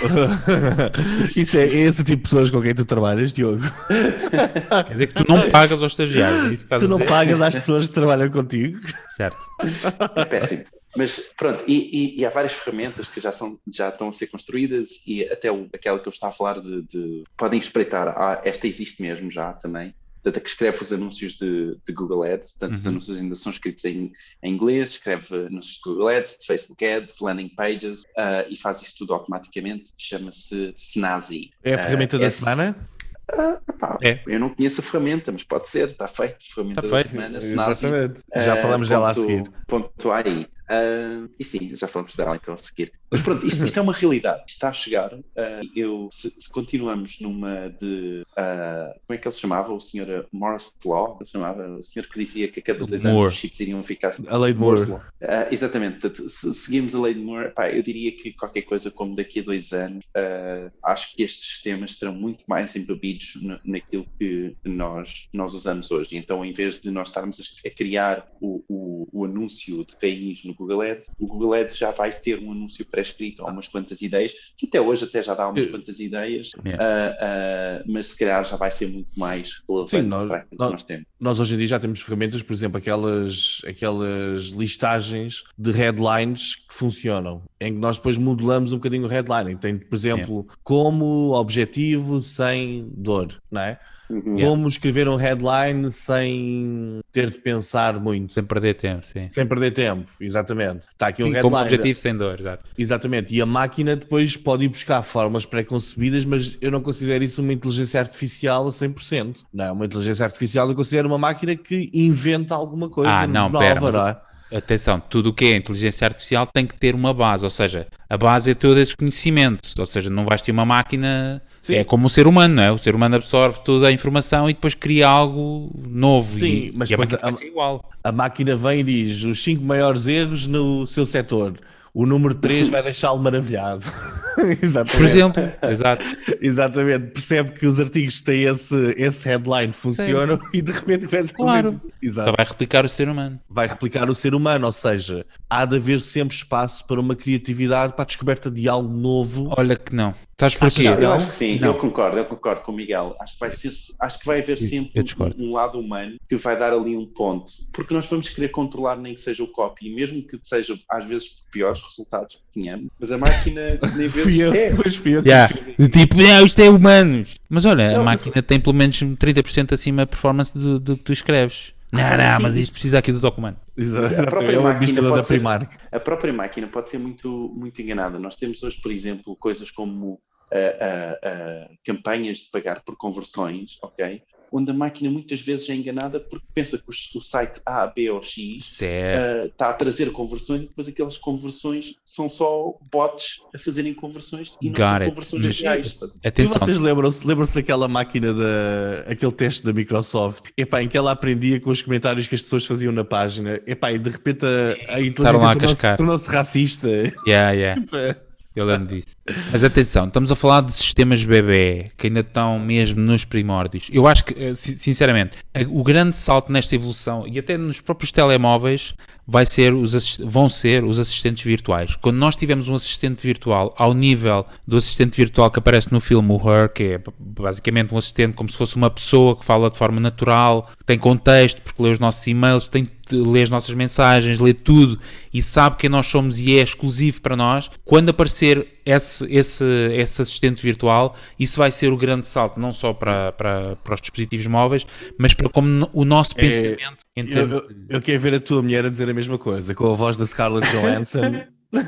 uh... isso é, é, esse tipo de pessoas com quem tu trabalhas, Diogo? Quer dizer que tu não pagas aos estagiários. Tu não pagas às pessoas que trabalham contigo. Certo. É péssimo. Mas pronto, e, e, e, há várias ferramentas que já, são, já estão a ser construídas e até o, aquela que eu estava a falar de, de podem espreitar, ah, esta existe mesmo já também, portanto, que escreve os anúncios de, de Google Ads, tanto uhum. os anúncios ainda são escritos em, em, inglês, escreve anúncios de Google Ads, de Facebook Ads, landing pages uh, e faz isso tudo automaticamente, chama-se Snazi. É a ferramenta uh, da semana? Ah, pá, é. Eu não conheço a ferramenta, mas pode ser, está feito. Ferramenta está feito. semana, Exatamente. Já falamos dela a seguir. Ponto aí. Uh, e sim, já falamos dela então a seguir. Mas pronto, isto, isto é uma realidade, está a chegar. Uh, eu, se, se, continuamos numa de. Uh, como é que ele se chamava? O senhor Morse Law? Ele se chamava? O senhor que dizia que a cada dois Moore. anos os chips iriam ficar. A lei de Moore. Moore. exatamente, portanto, se seguimos a lei de Moore, pá, eu diria que qualquer coisa como daqui a dois anos, acho que estes sistemas estarão muito mais embebidos naquilo que nós, nós usamos hoje. Então, em vez de nós estarmos a, a criar o, o, o anúncio de raiz no Google Ads, o Google Ads já vai ter um anúncio pré-escrito ou umas quantas ideias, que até hoje até já dá umas quantas ideias, yeah. uh, uh, mas se calhar já vai ser muito mais relevante Sim, nós, para aquilo nós, que nós temos. Nós hoje em dia já temos ferramentas, por exemplo, aquelas, aquelas listagens de headlines que funcionam, em que nós depois modelamos um bocadinho o headline. Tem, por exemplo, yeah. como objetivo sem dor, não é? Uhum. Como escrever um headline sem ter de pensar muito. Sem perder tempo, sim. Sem perder tempo, exatamente. Está aqui um sim, headline. Como objetivo sem dor, exato. Exatamente. E a máquina depois pode ir buscar formas pré-concebidas, mas eu não considero isso uma inteligência artificial a 100%. Não, uma inteligência artificial eu considero uma máquina que inventa alguma coisa ah, não, nova, pera, não é? Atenção, tudo o que é inteligência artificial tem que ter uma base, ou seja, a base é todo esse conhecimento, ou seja, não vais ter uma máquina, Sim. é como o ser humano, não é? O ser humano absorve toda a informação e depois cria algo novo. Sim, e, mas e a, máquina a, igual. a máquina vem e diz os 5 maiores erros no seu setor o número 3 vai deixá-lo maravilhado. Exatamente. Por exemplo, exato. Exatamente. Percebe que os artigos que têm esse, esse headline funcionam Sim. e de repente começa claro. a fazer. Exato. Então vai replicar o ser humano. Vai replicar o ser humano, ou seja, há de haver sempre espaço para uma criatividade, para a descoberta de algo novo. Olha que não. Sabes porquê? Não, eu acho que sim, não. eu concordo, eu concordo com o Miguel. Acho que vai, ser, acho que vai haver sempre um, um, lado humano que vai dar ali um ponto, porque nós vamos querer controlar nem que seja o copy, mesmo que seja às vezes piores resultados que tenhamos, mas a máquina nem vezes eu, é. fui eu yeah. Tipo, não, isto é humanos. Mas olha, não, a máquina mas... tem pelo menos 30% acima a performance do, do que tu escreves. Não, não, mas isto precisa aqui do documento. Exato. A própria, é máquina pode ser, a própria máquina pode ser muito, muito enganada. Nós temos hoje, por exemplo, coisas como uh, uh, uh, campanhas de pagar por conversões, ok? Onde a máquina muitas vezes é enganada porque pensa que o, site A, B ou X uh, está a trazer conversões e depois aquelas conversões são só bots a fazerem conversões e não Got são it. conversões reais. E vocês lembram-se lembram daquela máquina, da, aquele teste da Microsoft, epá, em que ela aprendia com os comentários que as pessoas faziam na página, epá, e de repente a, a inteligência tornou-se tornou racista. Yeah, yeah. Eu lembro disso. Mas atenção, estamos a falar de sistemas bebê que ainda estão mesmo nos primórdios. Eu acho que, eh, sinceramente, o grande salto nesta evolução e até nos próprios telemóveis vai ser os vão ser os assistentes virtuais. Quando nós tivermos um assistente virtual ao nível do assistente virtual que aparece no filme o Her, que é basicamente um assistente como se fosse uma pessoa que fala de forma natural, que tem contexto, porque lê os nossos e-mails, tem lê as nossas mensagens, lê tudo e sabe quem nós somos e é exclusivo para nós, quando aparecer esse, esse, esse assistente virtual, isso vai ser o grande salto, não só para, para, para os dispositivos móveis, mas para como o nosso pensamento. É, eu, eu, eu, quero ver a tua mulher a dizer a mesma coisa, com a voz da Scarlett Johansson.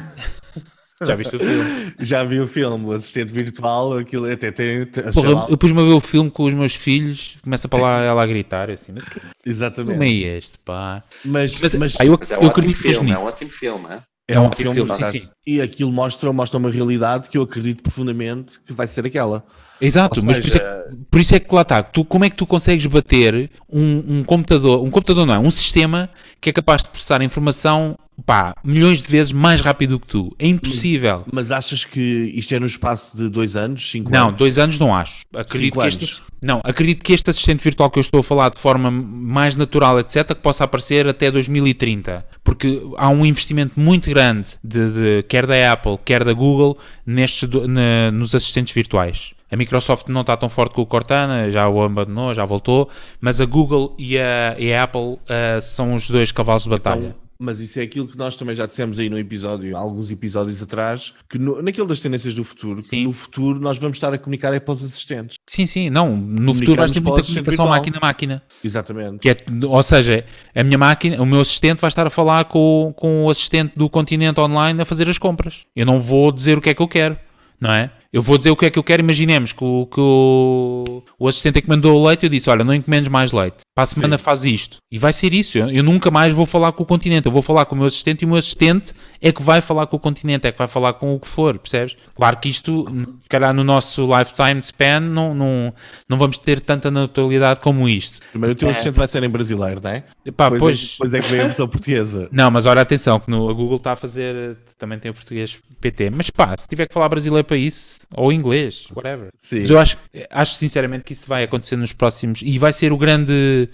Já viste o filme? Já vi o filme, o assistente virtual, aquilo até tem. Porra, eu pus-me a ver o filme com os meus filhos, começa para lá ela a gritar assim, mas que Exatamente. filme é este, pá? Mas, mas, mas, pá, eu, mas é um eu acredito filme, é um ótimo filme, é? É um, um filme, filme sim, sim. e aquilo mostra, mostra uma realidade que eu acredito profundamente que vai ser aquela. Exato, mas por, isso é, por, isso é, que lá está. Tu, como é que tu consegues bater um, um, computador, um computador não é, um sistema que é capaz de processar informação pá, milhões de vezes mais rápido que tu? É impossível. Mas, achas que isto é no espaço de dois anos, cinco não, anos? Não, dois anos não acho. Acredito cinco que este, anos. Não, acredito que este assistente virtual que eu estou a falar de forma mais natural, etc., que possa aparecer até 2030. Porque há um investimento muito grande, de, de quer da Apple, quer da Google, nestes, na, nos assistentes virtuais. A Microsoft não está tão forte com o Cortana, já o abandonou, já voltou, mas a Google e a, e a Apple uh, são os dois cavalos de batalha. Então, mas isso é aquilo que nós também já dissemos aí no episódio, alguns episódios atrás, que no, naquilo das tendências do futuro, que no futuro nós vamos estar a comunicar é para os assistentes. Sim, sim, não, no futuro vai ter muita comunicação máquina-máquina. Exatamente. Que é, ou seja, a minha máquina, o meu assistente vai estar a falar com, com o assistente do continente online a fazer as compras. Eu não vou dizer o que é que eu quero não é? Eu vou dizer o que é que eu quero, imaginemos que o, que o, o assistente é que mandou o leite, eu disse, olha, não encomendes mais leite, para a semana Sim. faz isto. E vai ser isso, eu, eu, nunca mais vou falar com o continente, eu vou falar com o meu assistente e o meu assistente é que vai falar com o continente, é que vai falar com o que for, percebes? Claro que isto, se calhar no nosso lifetime span, não, não, não vamos ter tanta naturalidade como isto. Primeiro o teu é. assistente vai ser em brasileiro, não é? Pá, depois, pois... É, depois é que vem a versão portuguesa. Não, mas ora atenção, que no, a Google está a fazer, também tem o português PT, mas pá, se tiver que falar brasileiro para isso, ou inglês, whatever. Sim. Mas eu acho, acho sinceramente que isso vai acontecer nos próximos e vai ser o grande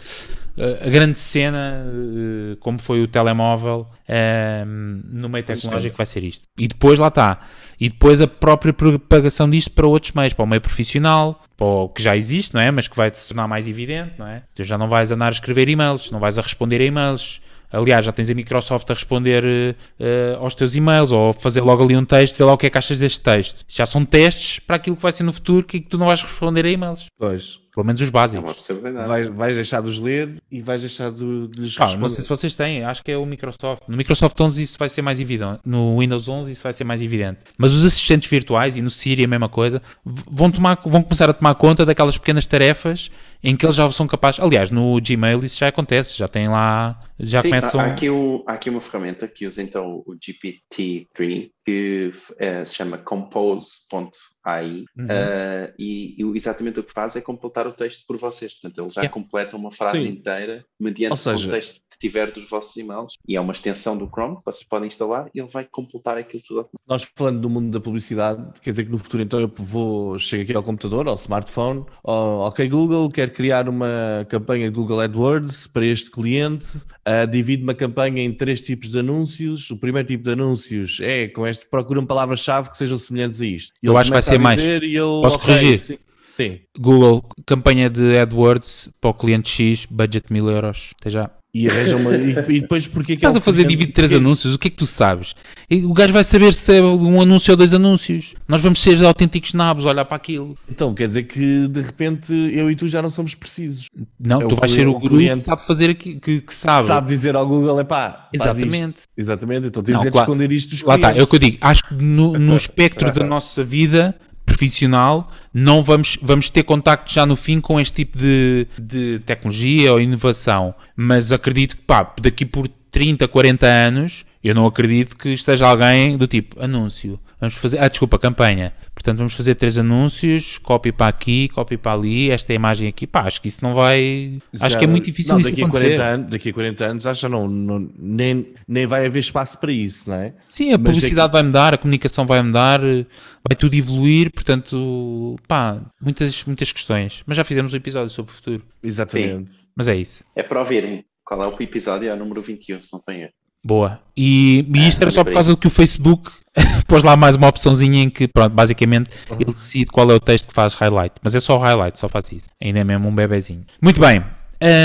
a grande cena, eh, como foi o telemóvel eh, no meio tecnológico, vai ser isto. E depois lá está. E depois a própria propagação disto para outros meios, para o meio profissional, para o que já existe, não é? Mas que vai se tornar mais evidente, não é? Tu já não vais andar a escrever e-mails, não vais a responder a e-mails Aliás, já tens a Microsoft a responder uh, aos teus e-mails ou fazer logo ali um texto, ver lá o que é que achas deste texto. Já são testes para aquilo que vai ser no futuro que tu não vais responder a e-mails. Pois. Pelo menos os básicos. É vais, vais deixar de os ler e vais deixar de, de lhes ah, responder. Não sei se vocês têm, acho que é o Microsoft. No Microsoft 11 isso vai ser mais evidente. No Windows 11 isso vai ser mais evidente. Mas os assistentes virtuais e no Siri a mesma coisa vão, tomar, vão começar a tomar conta daquelas pequenas tarefas em que eles já são capazes. Aliás, no Gmail isso já acontece, já tem lá. Já Sim, começam. Há aqui, um, há aqui uma ferramenta que usa então o GPT-3 que é, se chama compose.ai uhum. uh, e, e, exatamente o que faz é completar o texto por vocês. Portanto, ele já yeah. completa uma frase Sim. inteira mediante seja, o texto que tiver dos vossos e-mails e é uma extensão do Chrome que vocês podem instalar e ele vai completar aquilo tudo. Nós falando do mundo da publicidade, quer dizer que no futuro então eu vou, chego aqui ao computador, ao smartphone, oh, ok Google, quero criar uma campanha de Google AdWords para este cliente, uh, divide uma campanha em três tipos de anúncios. O primeiro tipo de anúncios é com este procuram palavras-chave que sejam semelhantes a isto. E eu acho que vai ser mais. Eu, Posso okay, corrigir? Sim, sim. Google, campanha de AdWords para o cliente X, budget mil euros. Até já. E uma. e, e depois porque é que Estás é a fazer divide de três anúncios, o que é que tu sabes? E o gajo vai saber se é um anúncio ou dois anúncios. Nós vamos ser autênticos nabos, olhar para aquilo. Então quer dizer que de repente eu e tu já não somos precisos. Não, é tu vais ser o, guru que sabe fazer aqui, que, que sabe. Sabe dizer ao Google, é pá. Exatamente. Exatamente, então temos não, claro, de esconder isto dos Lá está, é o que eu digo. Acho que no, no espectro da nossa vida profissional, não vamos, vamos ter contacto já no fim com este tipo de, de tecnologia ou inovação. Mas acredito que, pá, daqui por 30, 40 anos, eu não acredito que esteja alguém do tipo anúncio. Vamos fazer, ah, desculpa, campanha. Portanto, vamos fazer três anúncios, copy para aqui, copy para ali, esta imagem aqui. Pá, acho que isso não vai. Já, acho que é muito difícil não, isso daqui a 40 anos, Daqui a 40 anos, acho que não, não, nem, nem vai haver espaço para isso, não é? Sim, a Mas publicidade daqui... vai mudar, a comunicação vai mudar, vai tudo evoluir. Portanto, pá, muitas, muitas questões. Mas já fizemos um episódio sobre o futuro. Exatamente. Sim. Mas é isso. É para ouvirem. Qual é o episódio? É o número 21, se não tem erro. Boa. E, e isto É, era só por causa de que o Facebook pôs lá mais uma opçãozinha em que, pronto, basicamente ele decide qual é o texto que faz highlight. Mas é só o highlight, só faz isso. Ainda é mesmo um bebezinho. Muito bem.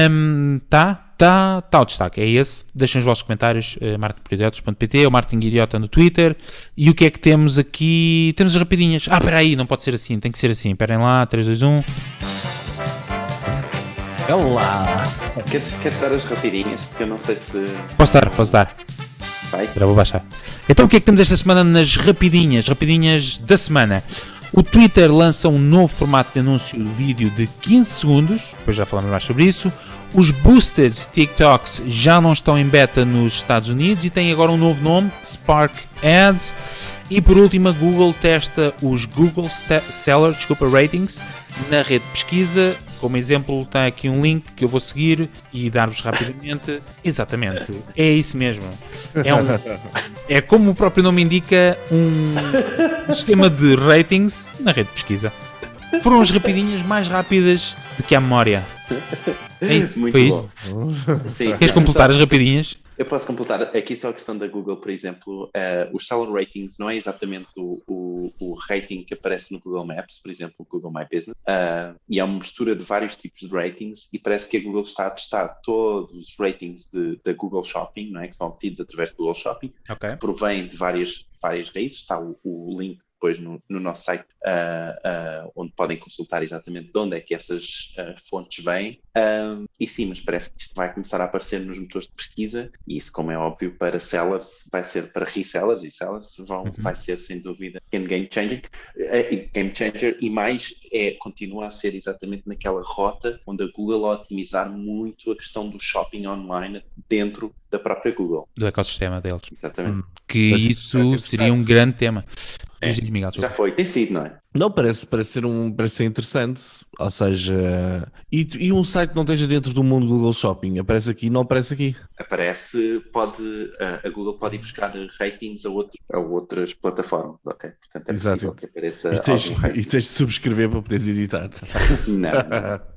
Hum, tá, tá, tá o destaque. É esse. Deixem os vossos comentários, uh, martinperiodotas.pt ou Martin Idiota no Twitter. E o que é que temos aqui? Temos as rapidinhas. Ah, espera aí, não pode ser assim, tem que ser assim. Esperem lá, 3, 2, 1. É lá. Queres, queres dar as rapidinhas? Porque eu não sei se Posso dar, posso dar. vai. Espera, vou baixar. Então o que é que temos esta semana nas rapidinhas? Rapidinhas da semana. O Twitter lança um novo formato de anúncio de vídeo de 15 segundos, depois já falamos mais sobre isso. Os boosted TikToks já não estão em beta nos Estados Unidos e têm agora um novo nome, Spark Ads. E por último, a Google testa os Google Sta- Seller desculpa, Ratings na rede de pesquisa. Como exemplo, tem aqui um link que eu vou seguir e dar-vos rapidamente. Exatamente, é isso mesmo. É, um, é como o próprio nome indica, um sistema de ratings na rede de pesquisa. Foram as rapidinhas mais rápidas do que a memória. É isso, Muito foi bom. isso. Sim, Queres completar as rapidinhas? Eu posso completar. Aqui só a questão da Google, por exemplo. eh, os seller ratings não é exatamente o, o, o rating que aparece no Google Maps, por exemplo, o Google My Business. ah, e é uma mistura de vários tipos de ratings e parece que a Google está a testar todos os ratings da Google Shopping, não é? que são obtidos através do Google Shopping, Ok. provém de várias, várias raízes. Está o, o link depois no, no nosso site, ah, ah, onde podem consultar exatamente de onde é que essas ah, fontes vêm. E sim, mas parece que isto vai começar a aparecer nos motores de pesquisa, e isso, como é óbvio, para sellers, vai ser para resellers e sellers, vão, Uhum. vai ser sem dúvida game changer, game changer, e mais é, continua a ser exatamente naquela rota onde a Google a otimizar muito a questão do shopping online dentro da própria Google. Do ecossistema deles. Exatamente. Que Parece- isso seria um grande tema. É. Diz, Miguel, Já foi, tem sido, não é? Não, parece, parece, ser um, parece ser interessante. Ou seja, e, e um site que não esteja dentro do mundo Google Shopping, aparece aqui, não aparece aqui. aparece, pode, a, a Google pode ir buscar ratings a, outro, a outras plataformas, ok? Portanto, é Exato. possível que apareça E tens, e tens de subscrever para poderes editar. Não, não.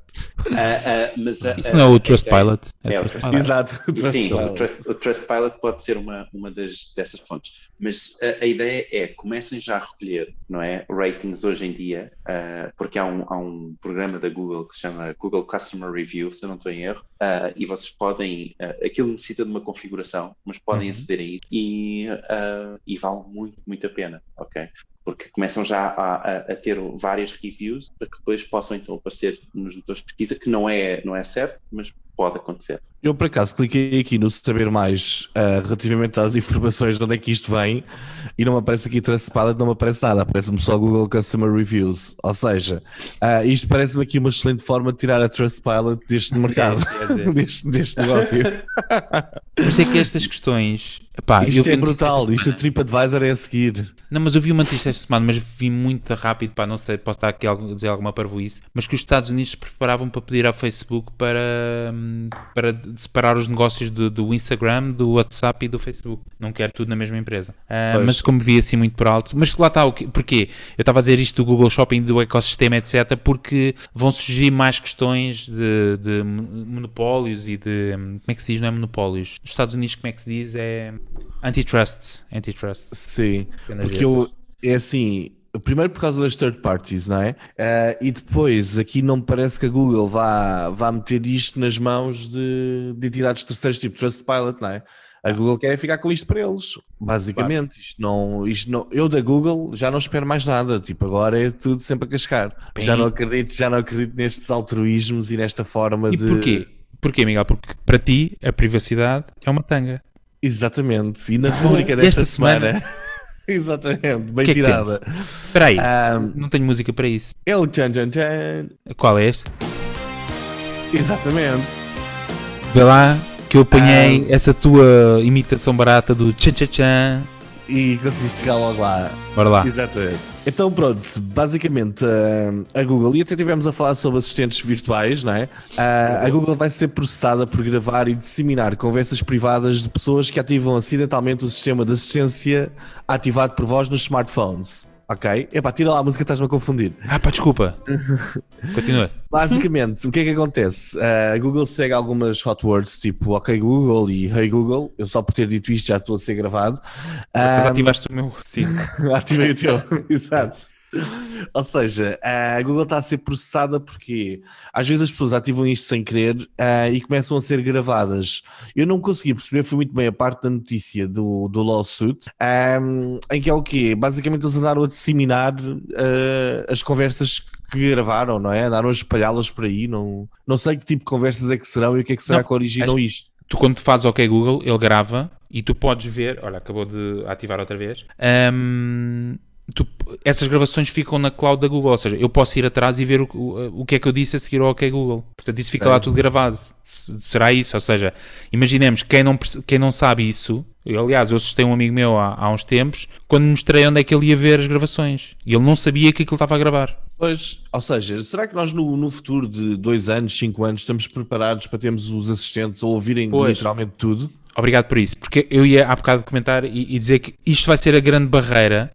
Ah, ah, mas, ah, Isso não é o Trustpilot? É o Trustpilot. Exato. Sim, o, Trust, o Trustpilot pode ser uma, uma das, dessas fontes, mas a, a ideia é comecem já a recolher, não é, ratings hoje em dia, ah, porque há um, há um programa da Google que se chama Google Customer Review, se eu não estou em erro, e vocês podem, aquilo necessita de uma configuração, mas podem Uhum. aceder a isso e, e vale muito, muito a pena, ok? Porque começam já a, a, a ter várias reviews para que depois possam então aparecer nos motores de pesquisa, que não é, não é certo, mas pode acontecer. Eu, por acaso, cliquei aqui no saber mais ah, relativamente às informações de onde é que isto vem e não me aparece aqui Trustpilot, não me aparece nada, aparece-me só Google Customer Reviews. Ou seja, ah, isto parece-me aqui uma excelente forma de tirar a Trustpilot deste mercado, deste, deste negócio. Isso é que estas questões. Epá, isto é brutal, isto a semana. TripAdvisor é a seguir. Não, mas eu vi uma notícia esta semana, mas vi muito rápido, pá, não sei, posso estar aqui a dizer alguma parvoíce, mas que os Estados Unidos se preparavam para pedir ao Facebook para, hum, para separar os negócios do, do Instagram, do WhatsApp e do Facebook. Não quero tudo na mesma empresa. Pois. mas como vi assim muito por alto, mas lá está, o quê? porquê? Eu estava a dizer isto do Google Shopping, do ecossistema, etc., porque vão surgir mais questões de, de monopólios e de. Como é que se diz? Não é monopólios. Nos Estados Unidos, como é que se diz? É antitrust. Antitrust. Sim, porque eu, é assim, primeiro por causa das third parties, não é? Ah, e depois, aqui não me parece que a Google vá, vá meter isto nas mãos de, de entidades terceiras, tipo Trustpilot, não é? A Google quer ficar com isto para eles, basicamente. Isto não, isto não, eu da Google já não espero mais nada, tipo, agora é tudo sempre a cascar. Bem- Já não acredito, já não acredito nestes altruísmos e nesta forma E de. porquê? Porquê, Miguel? Porque para ti a privacidade é uma tanga. Exatamente, e na rubrica desta Esta semana- semana. Exatamente, bem Que é que tirada. Espera aí, Ah, não tenho música para isso. o Chan Chan Chan. Qual é este? Exatamente. Vê lá que eu apanhei essa tua imitação barata do tchan tchan tchan. E conseguiste chegar logo lá. Bora lá. Exatamente. Então, pronto, basicamente ah, a Google, e até tivemos a falar sobre assistentes virtuais, não é? Ah, a Google vai ser processada por gravar e disseminar conversas privadas de pessoas que ativam acidentalmente o sistema de assistência ativado por voz nos smartphones. Ok? Epá, tira lá a música, estás-me a confundir. Ah, pá, desculpa. Continua. Basicamente, o que é que acontece? A Google segue algumas hot words, tipo OK Google e Hey Google. Eu só por ter dito isto já estou a ser gravado. Mas Um, ativaste o meu. Sim. Ativei o teu, exato. Ou seja, a Google está a ser processada porque às vezes as pessoas ativam isto sem querer ah, e começam a ser gravadas. Eu não consegui perceber, foi muito bem a parte da notícia do, do lawsuit, ahm, em que é o quê? Basicamente eles andaram a disseminar ah, as conversas que gravaram, não é? Andaram a espalhá-las por aí, não, não sei que tipo de conversas é que serão e o que é que será Não, que originam isto. Tu, quando fazes OK Google, ele grava e tu podes ver. Olha, acabou de ativar outra vez. Ahm, tu- essas gravações ficam na cloud da Google. Ou seja, eu posso ir atrás e ver o, o, o que é que eu disse a seguir ao OK Google. Portanto, isso fica lá tudo gravado. Será isso? Ou seja, imaginemos quem não, quem não sabe isso. eu, aliás, eu assustei um amigo meu há, há uns tempos quando mostrei onde é que ele ia ver as gravações. E ele não sabia que aquilo estava a gravar. Pois, ou seja, será que nós no, no futuro de dois anos, cinco anos, estamos preparados para termos os assistentes a ouvirem Pois. literalmente tudo? Obrigado por isso, porque eu ia há bocado comentar e, e dizer que isto vai ser a grande barreira,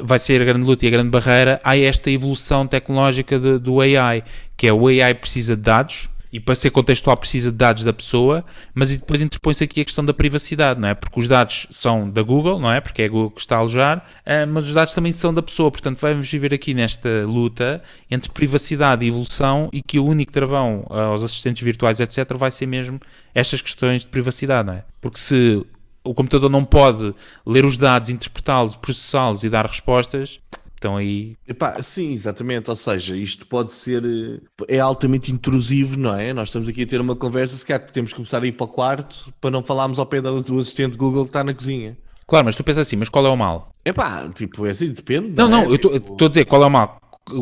vai ser a grande luta e a grande barreira a esta evolução tecnológica de- do AI, que é o AI precisa de dados e para ser contextual precisa de dados da pessoa, mas depois interpõe-se aqui a questão da privacidade, não é? Porque os dados são da Google, não é? Porque é a Google que está a alojar, eh, mas os dados também são da pessoa, portanto vamos viver aqui nesta luta entre privacidade e evolução e que o único travão eh, aos assistentes virtuais, etc., vai ser mesmo estas questões de privacidade, não é? Porque se o computador não pode ler os dados, interpretá-los, processá-los e dar respostas, estão aí. Epá, sim, exatamente. Ou seja, isto pode ser. eh, É altamente intrusivo, não é? Nós estamos aqui a ter uma conversa, se calhar temos que começar a ir para o quarto para não falarmos ao pé do do assistente Google que está na cozinha. Claro, mas tu pensas assim, mas qual é o mal? Epá, tipo, é assim, depende. Não, não, é? eu estou Tipo, a dizer qual é o mal.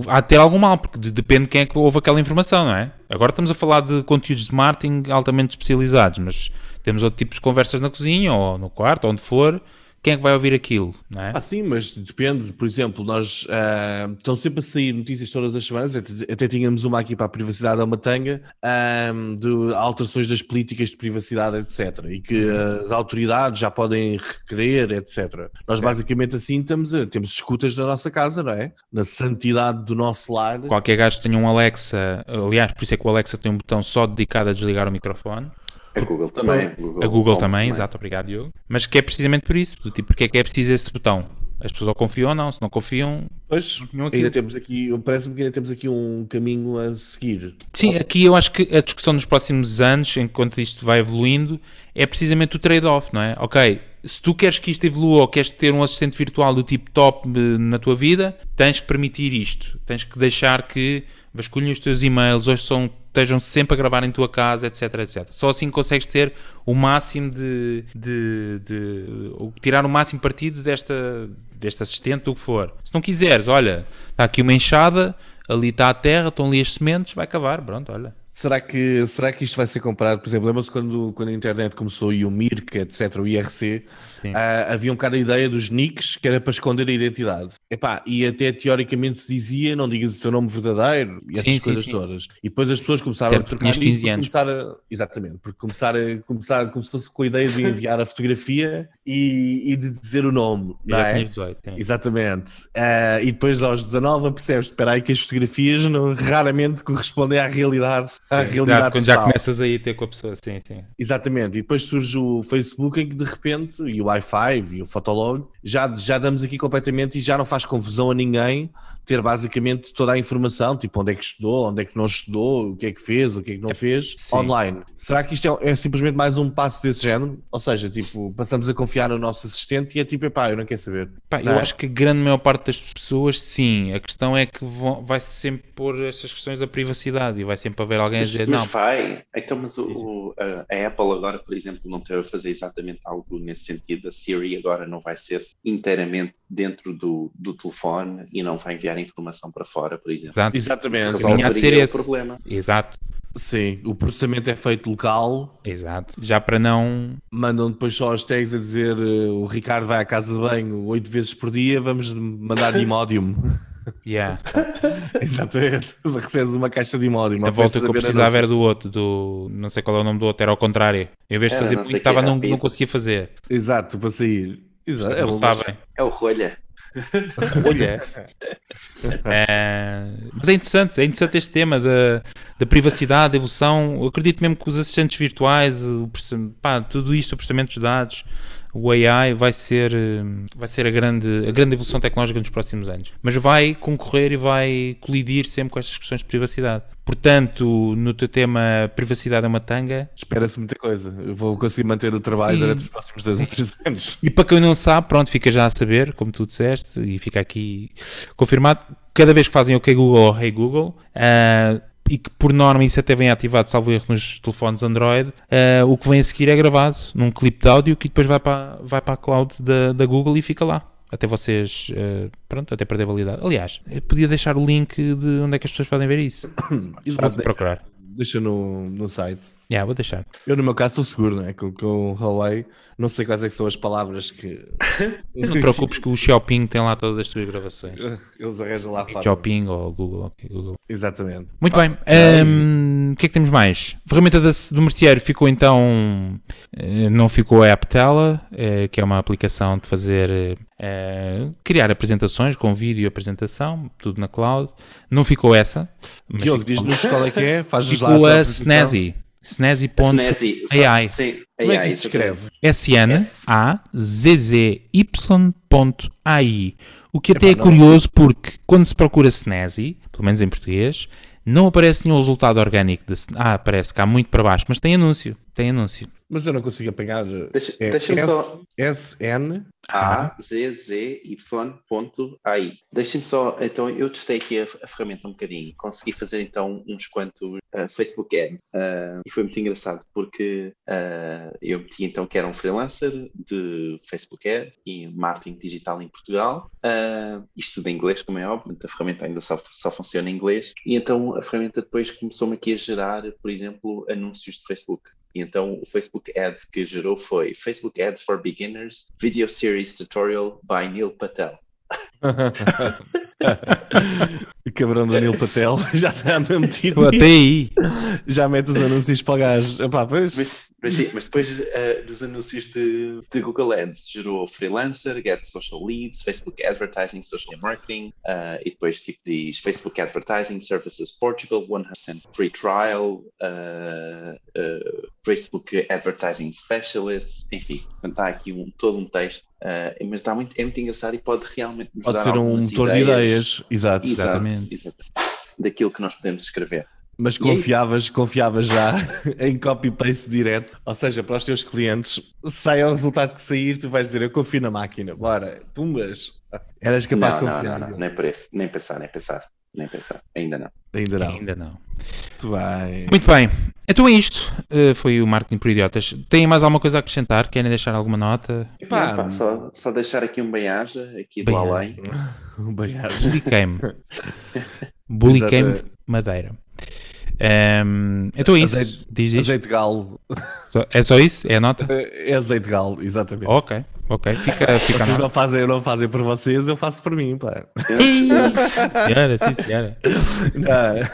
Há de ter algum mal, porque de- depende de quem é que ouve aquela informação, não é? Agora estamos a falar de conteúdos de marketing altamente especializados, mas temos outro tipo de conversas na cozinha, ou no quarto, onde for. Quem é que vai ouvir aquilo, não é? Ah, sim, mas depende. Por exemplo, nós ah, estão sempre a sair notícias todas as semanas. Até, até tínhamos uma aqui para a privacidade da Matanga, ah, de alterações das políticas de privacidade, etc. E que as autoridades já podem requerer, etc. Nós basicamente assim estamos a, temos escutas na nossa casa, não é? Na santidade do nosso lar. Qualquer gajo tenha um Alexa, aliás, por isso é que o Alexa tem um botão só dedicado a desligar o microfone. A Google também. A Google também, exato, obrigado, Diogo. Mas que é precisamente por isso, do tipo, porque é que é preciso esse botão? As pessoas ou confiam ou não, se não confiam. Pois, tinham ainda temos aqui, parece-me que ainda temos aqui um caminho a seguir. Sim, aqui eu acho que a discussão nos próximos anos, enquanto isto vai evoluindo, é precisamente o trade-off, não é? Ok, se tu queres que isto evolua ou queres ter um assistente virtual do tipo top eh, na tua vida, tens que permitir isto. Tens que deixar que vasculhem os teus e-mails, ou são, estejam sempre a gravar em tua casa, etc, etc. Só assim consegues ter o máximo de, de, de- ou tirar o máximo partido desta, deste assistente, do que for. Se não quiseres, olha, está aqui uma enxada, ali está a terra, estão ali as sementes, vai cavar, pronto, olha. Será que, será que isto vai ser comparado? Por exemplo, lembra-se quando, quando a internet começou e o Mirk, etc., o IRC, Sim. ah, havia um bocado a ideia dos nicks que era para esconder a identidade. Epá, e até teoricamente se dizia, não digas o teu nome verdadeiro e essas Sim, sim, coisas sim. todas. E depois as pessoas começaram Até a trocar isso 15 por anos. começar a, exatamente, porque começar a começar como se fosse com a ideia de enviar a fotografia e, e de dizer o nome, Eu não é? tinha 18, sim. Exatamente. Ah, e depois aos 19 percebes, espera aí que as fotografias não, raramente correspondem à realidade, à Exato, realidade quando já total. começas aí a ter com a pessoa, sim, sim. Exatamente. E depois surge o Facebook em que de repente, e o Wi-Fi e o Fotolog, já, já damos aqui completamente e já não faz confusão a ninguém ter basicamente toda a informação, tipo onde é que estudou, onde é que não estudou, o que é que fez, o que é que não fez, sim. online. Será que isto é, é simplesmente mais um passo desse género? Ou seja, tipo, passamos a confiar no nosso assistente e é tipo, epá, eu não quero saber. Pá, Não eu é? acho que a grande maior parte das pessoas, sim. A questão é que vão, vai sempre pôr estas questões da privacidade e vai sempre haver alguém a Mas, dizer, mas não, vai. Então, mas o, o- a, a Apple agora, por exemplo, não teve a fazer exatamente algo nesse sentido. A Siri agora não vai ser inteiramente dentro do, do telefone e não vai enviar informação para fora, por exemplo. exato, Exatamente. Tinha de ser esse. problema. exato, Sim, o processamento é feito local, exato. Já para não. mandam depois só as tags a dizer eh, o Ricardo vai à casa de banho oito vezes por dia, vamos mandar de imódium. Yeah. Exatamente, recebes uma caixa de imódio. A volta que eu precisava era do outro, do. Não sei qual é o nome do outro, era ao contrário. Em vez de Era, fazer não porque estava, que não, não conseguia fazer. Exato, para sair. Exato, é sabem. É o rolha. Olha. É, mas é interessante, é interessante este tema da, da privacidade, da evolução. Eu acredito mesmo que os assistentes virtuais, o, pá, tudo isto, o processamento dos dados, o AI vai ser, vai ser a, grande, a grande evolução tecnológica nos próximos anos. Mas vai concorrer e vai colidir sempre com estas questões de privacidade. Portanto, no teu tema privacidade é uma tanga. Espera-se muita coisa. Eu vou conseguir manter o trabalho Sim. durante os próximos dois ou três anos. E para quem não sabe, pronto, fica já a saber, como tu disseste, e fica aqui confirmado. Cada vez que fazem OK Google ou Hey Google, uh, e que por norma isso até vem ativado, salvo erro, nos telefones Android, uh, o que vem a seguir é gravado num clipe de áudio que depois vai para, vai para a cloud da, da Google e fica lá. Até vocês, uh, pronto, até perder validade. Aliás, podia deixar o link de onde é que as pessoas podem ver isso. Procurar. Deixa no, no site. Yeah, vou deixar. Eu, no meu caso, estou seguro, né? Com, com o Huawei, não sei quais é que são as palavras que. não te preocupes que o Shopping tem lá todas as tuas gravações. Eles arranjam lá fora. Shopping ou Google, okay, Google. Exatamente. Muito bem. Um, o que é que temos mais? A ferramenta do merceário ficou então. Eh, não ficou a AppTela, eh, que é uma aplicação de fazer. Uh, criar apresentações com vídeo e apresentação, tudo na cloud. Não ficou essa. Diogo, diz-nos qual é que é. Faz ficou a, a Snazzy. Snazzy.ai. Como é que se escreve? S-N-A-Z-Z-Y.ai. O que até é curioso porque quando se procura Snazzy, pelo menos em português, não aparece nenhum resultado orgânico. De... Ah, aparece cá muito para baixo, mas tem anúncio. Tem anúncio. Mas eu não consigo apanhar. Deixa, é deixa só. S-N. A-Z-Z-Y.ai. Deixem-me só, então eu testei aqui a, a, ferramenta um bocadinho. Consegui fazer então uns quantos uh, Facebook Ads uh, e foi muito engraçado porque uh, eu meti então que era um freelancer de Facebook Ads e marketing digital em Portugal. isto tudo em inglês, como é óbvio, a ferramenta ainda só, só funciona em inglês. E então a ferramenta depois começou-me aqui a gerar, por exemplo, anúncios de Facebook. Então o Facebook Ad que gerou foi Facebook Ads for Beginners Video Series Tutorial by Neil Patel. Cabrão do Neil Patel já anda metido. Até aí. Já mete os anúncios para o gajo. Epá, pois. Mas, mas, sim, mas depois uh, dos anúncios de, de, Google Ads gerou Freelancer, Get Social Leads, Facebook Advertising, Social Marketing uh, e depois tipo diz Facebook Advertising Services Portugal, 100% Free Trial, uh, Facebook Advertising Specialist, enfim, está aqui um, todo um texto, mas está muito, é muito engraçado e pode realmente nos pode ser um motor ideias. de ideias, exato, exatamente. Exatamente. Daquilo que nós podemos escrever. Mas é confiavas, é confiavas já em copy-paste direto, ou seja, para os teus clientes, sai o resultado que sair, tu vais dizer eu confio na máquina, bora, tumbas. Eras capaz não, de confiar. Não, não, não, nem por isso, nem pensar, nem pensar, nem pensar, ainda não. Ainda não. Ainda não. Tu vai. Muito bem, então é isto. Uh, foi o marketing por idiotas. Tem mais alguma coisa a acrescentar? Querem deixar alguma nota? Pá, pá, só, só deixar aqui um beiaja aqui do além. Um beiaja. Bulicame. Bulicame Madeira. Um, então é isso. Azeite, Diz azeite galo. É só isso? É a nota? É azeite galo, exatamente. Ok, ok. Fica, fica vocês não fazem, não fazem por vocês, eu faço por mim, pá. senhora, sim, senhora. Não,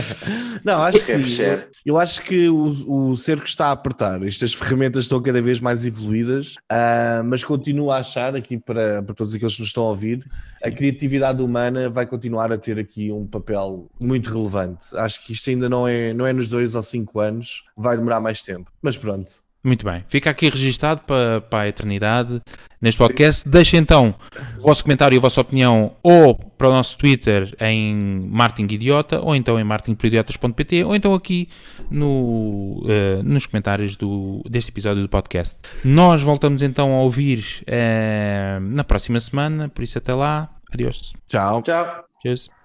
não acho que sim. Eu acho que o, o cerco está a apertar. Estas ferramentas estão cada vez mais evoluídas, uh, mas continuo a achar, aqui para, para todos aqueles que nos estão a ouvir, a criatividade humana vai continuar a ter aqui um papel muito relevante. Acho que isto ainda não é, não é nos dois ou cinco anos, vai demorar mais tempo. Mas pronto. Muito bem, fica aqui registado para, para a eternidade neste podcast. Deixem então o vosso comentário e a vossa opinião ou para o nosso Twitter em Martin Idiota ou então em martinporidiotas.pt ou então aqui no, uh, nos comentários do, deste episódio do podcast. Nós voltamos então a ouvir uh, na próxima semana, por isso até lá. Adeus. Tchau. Tchau. Cheers.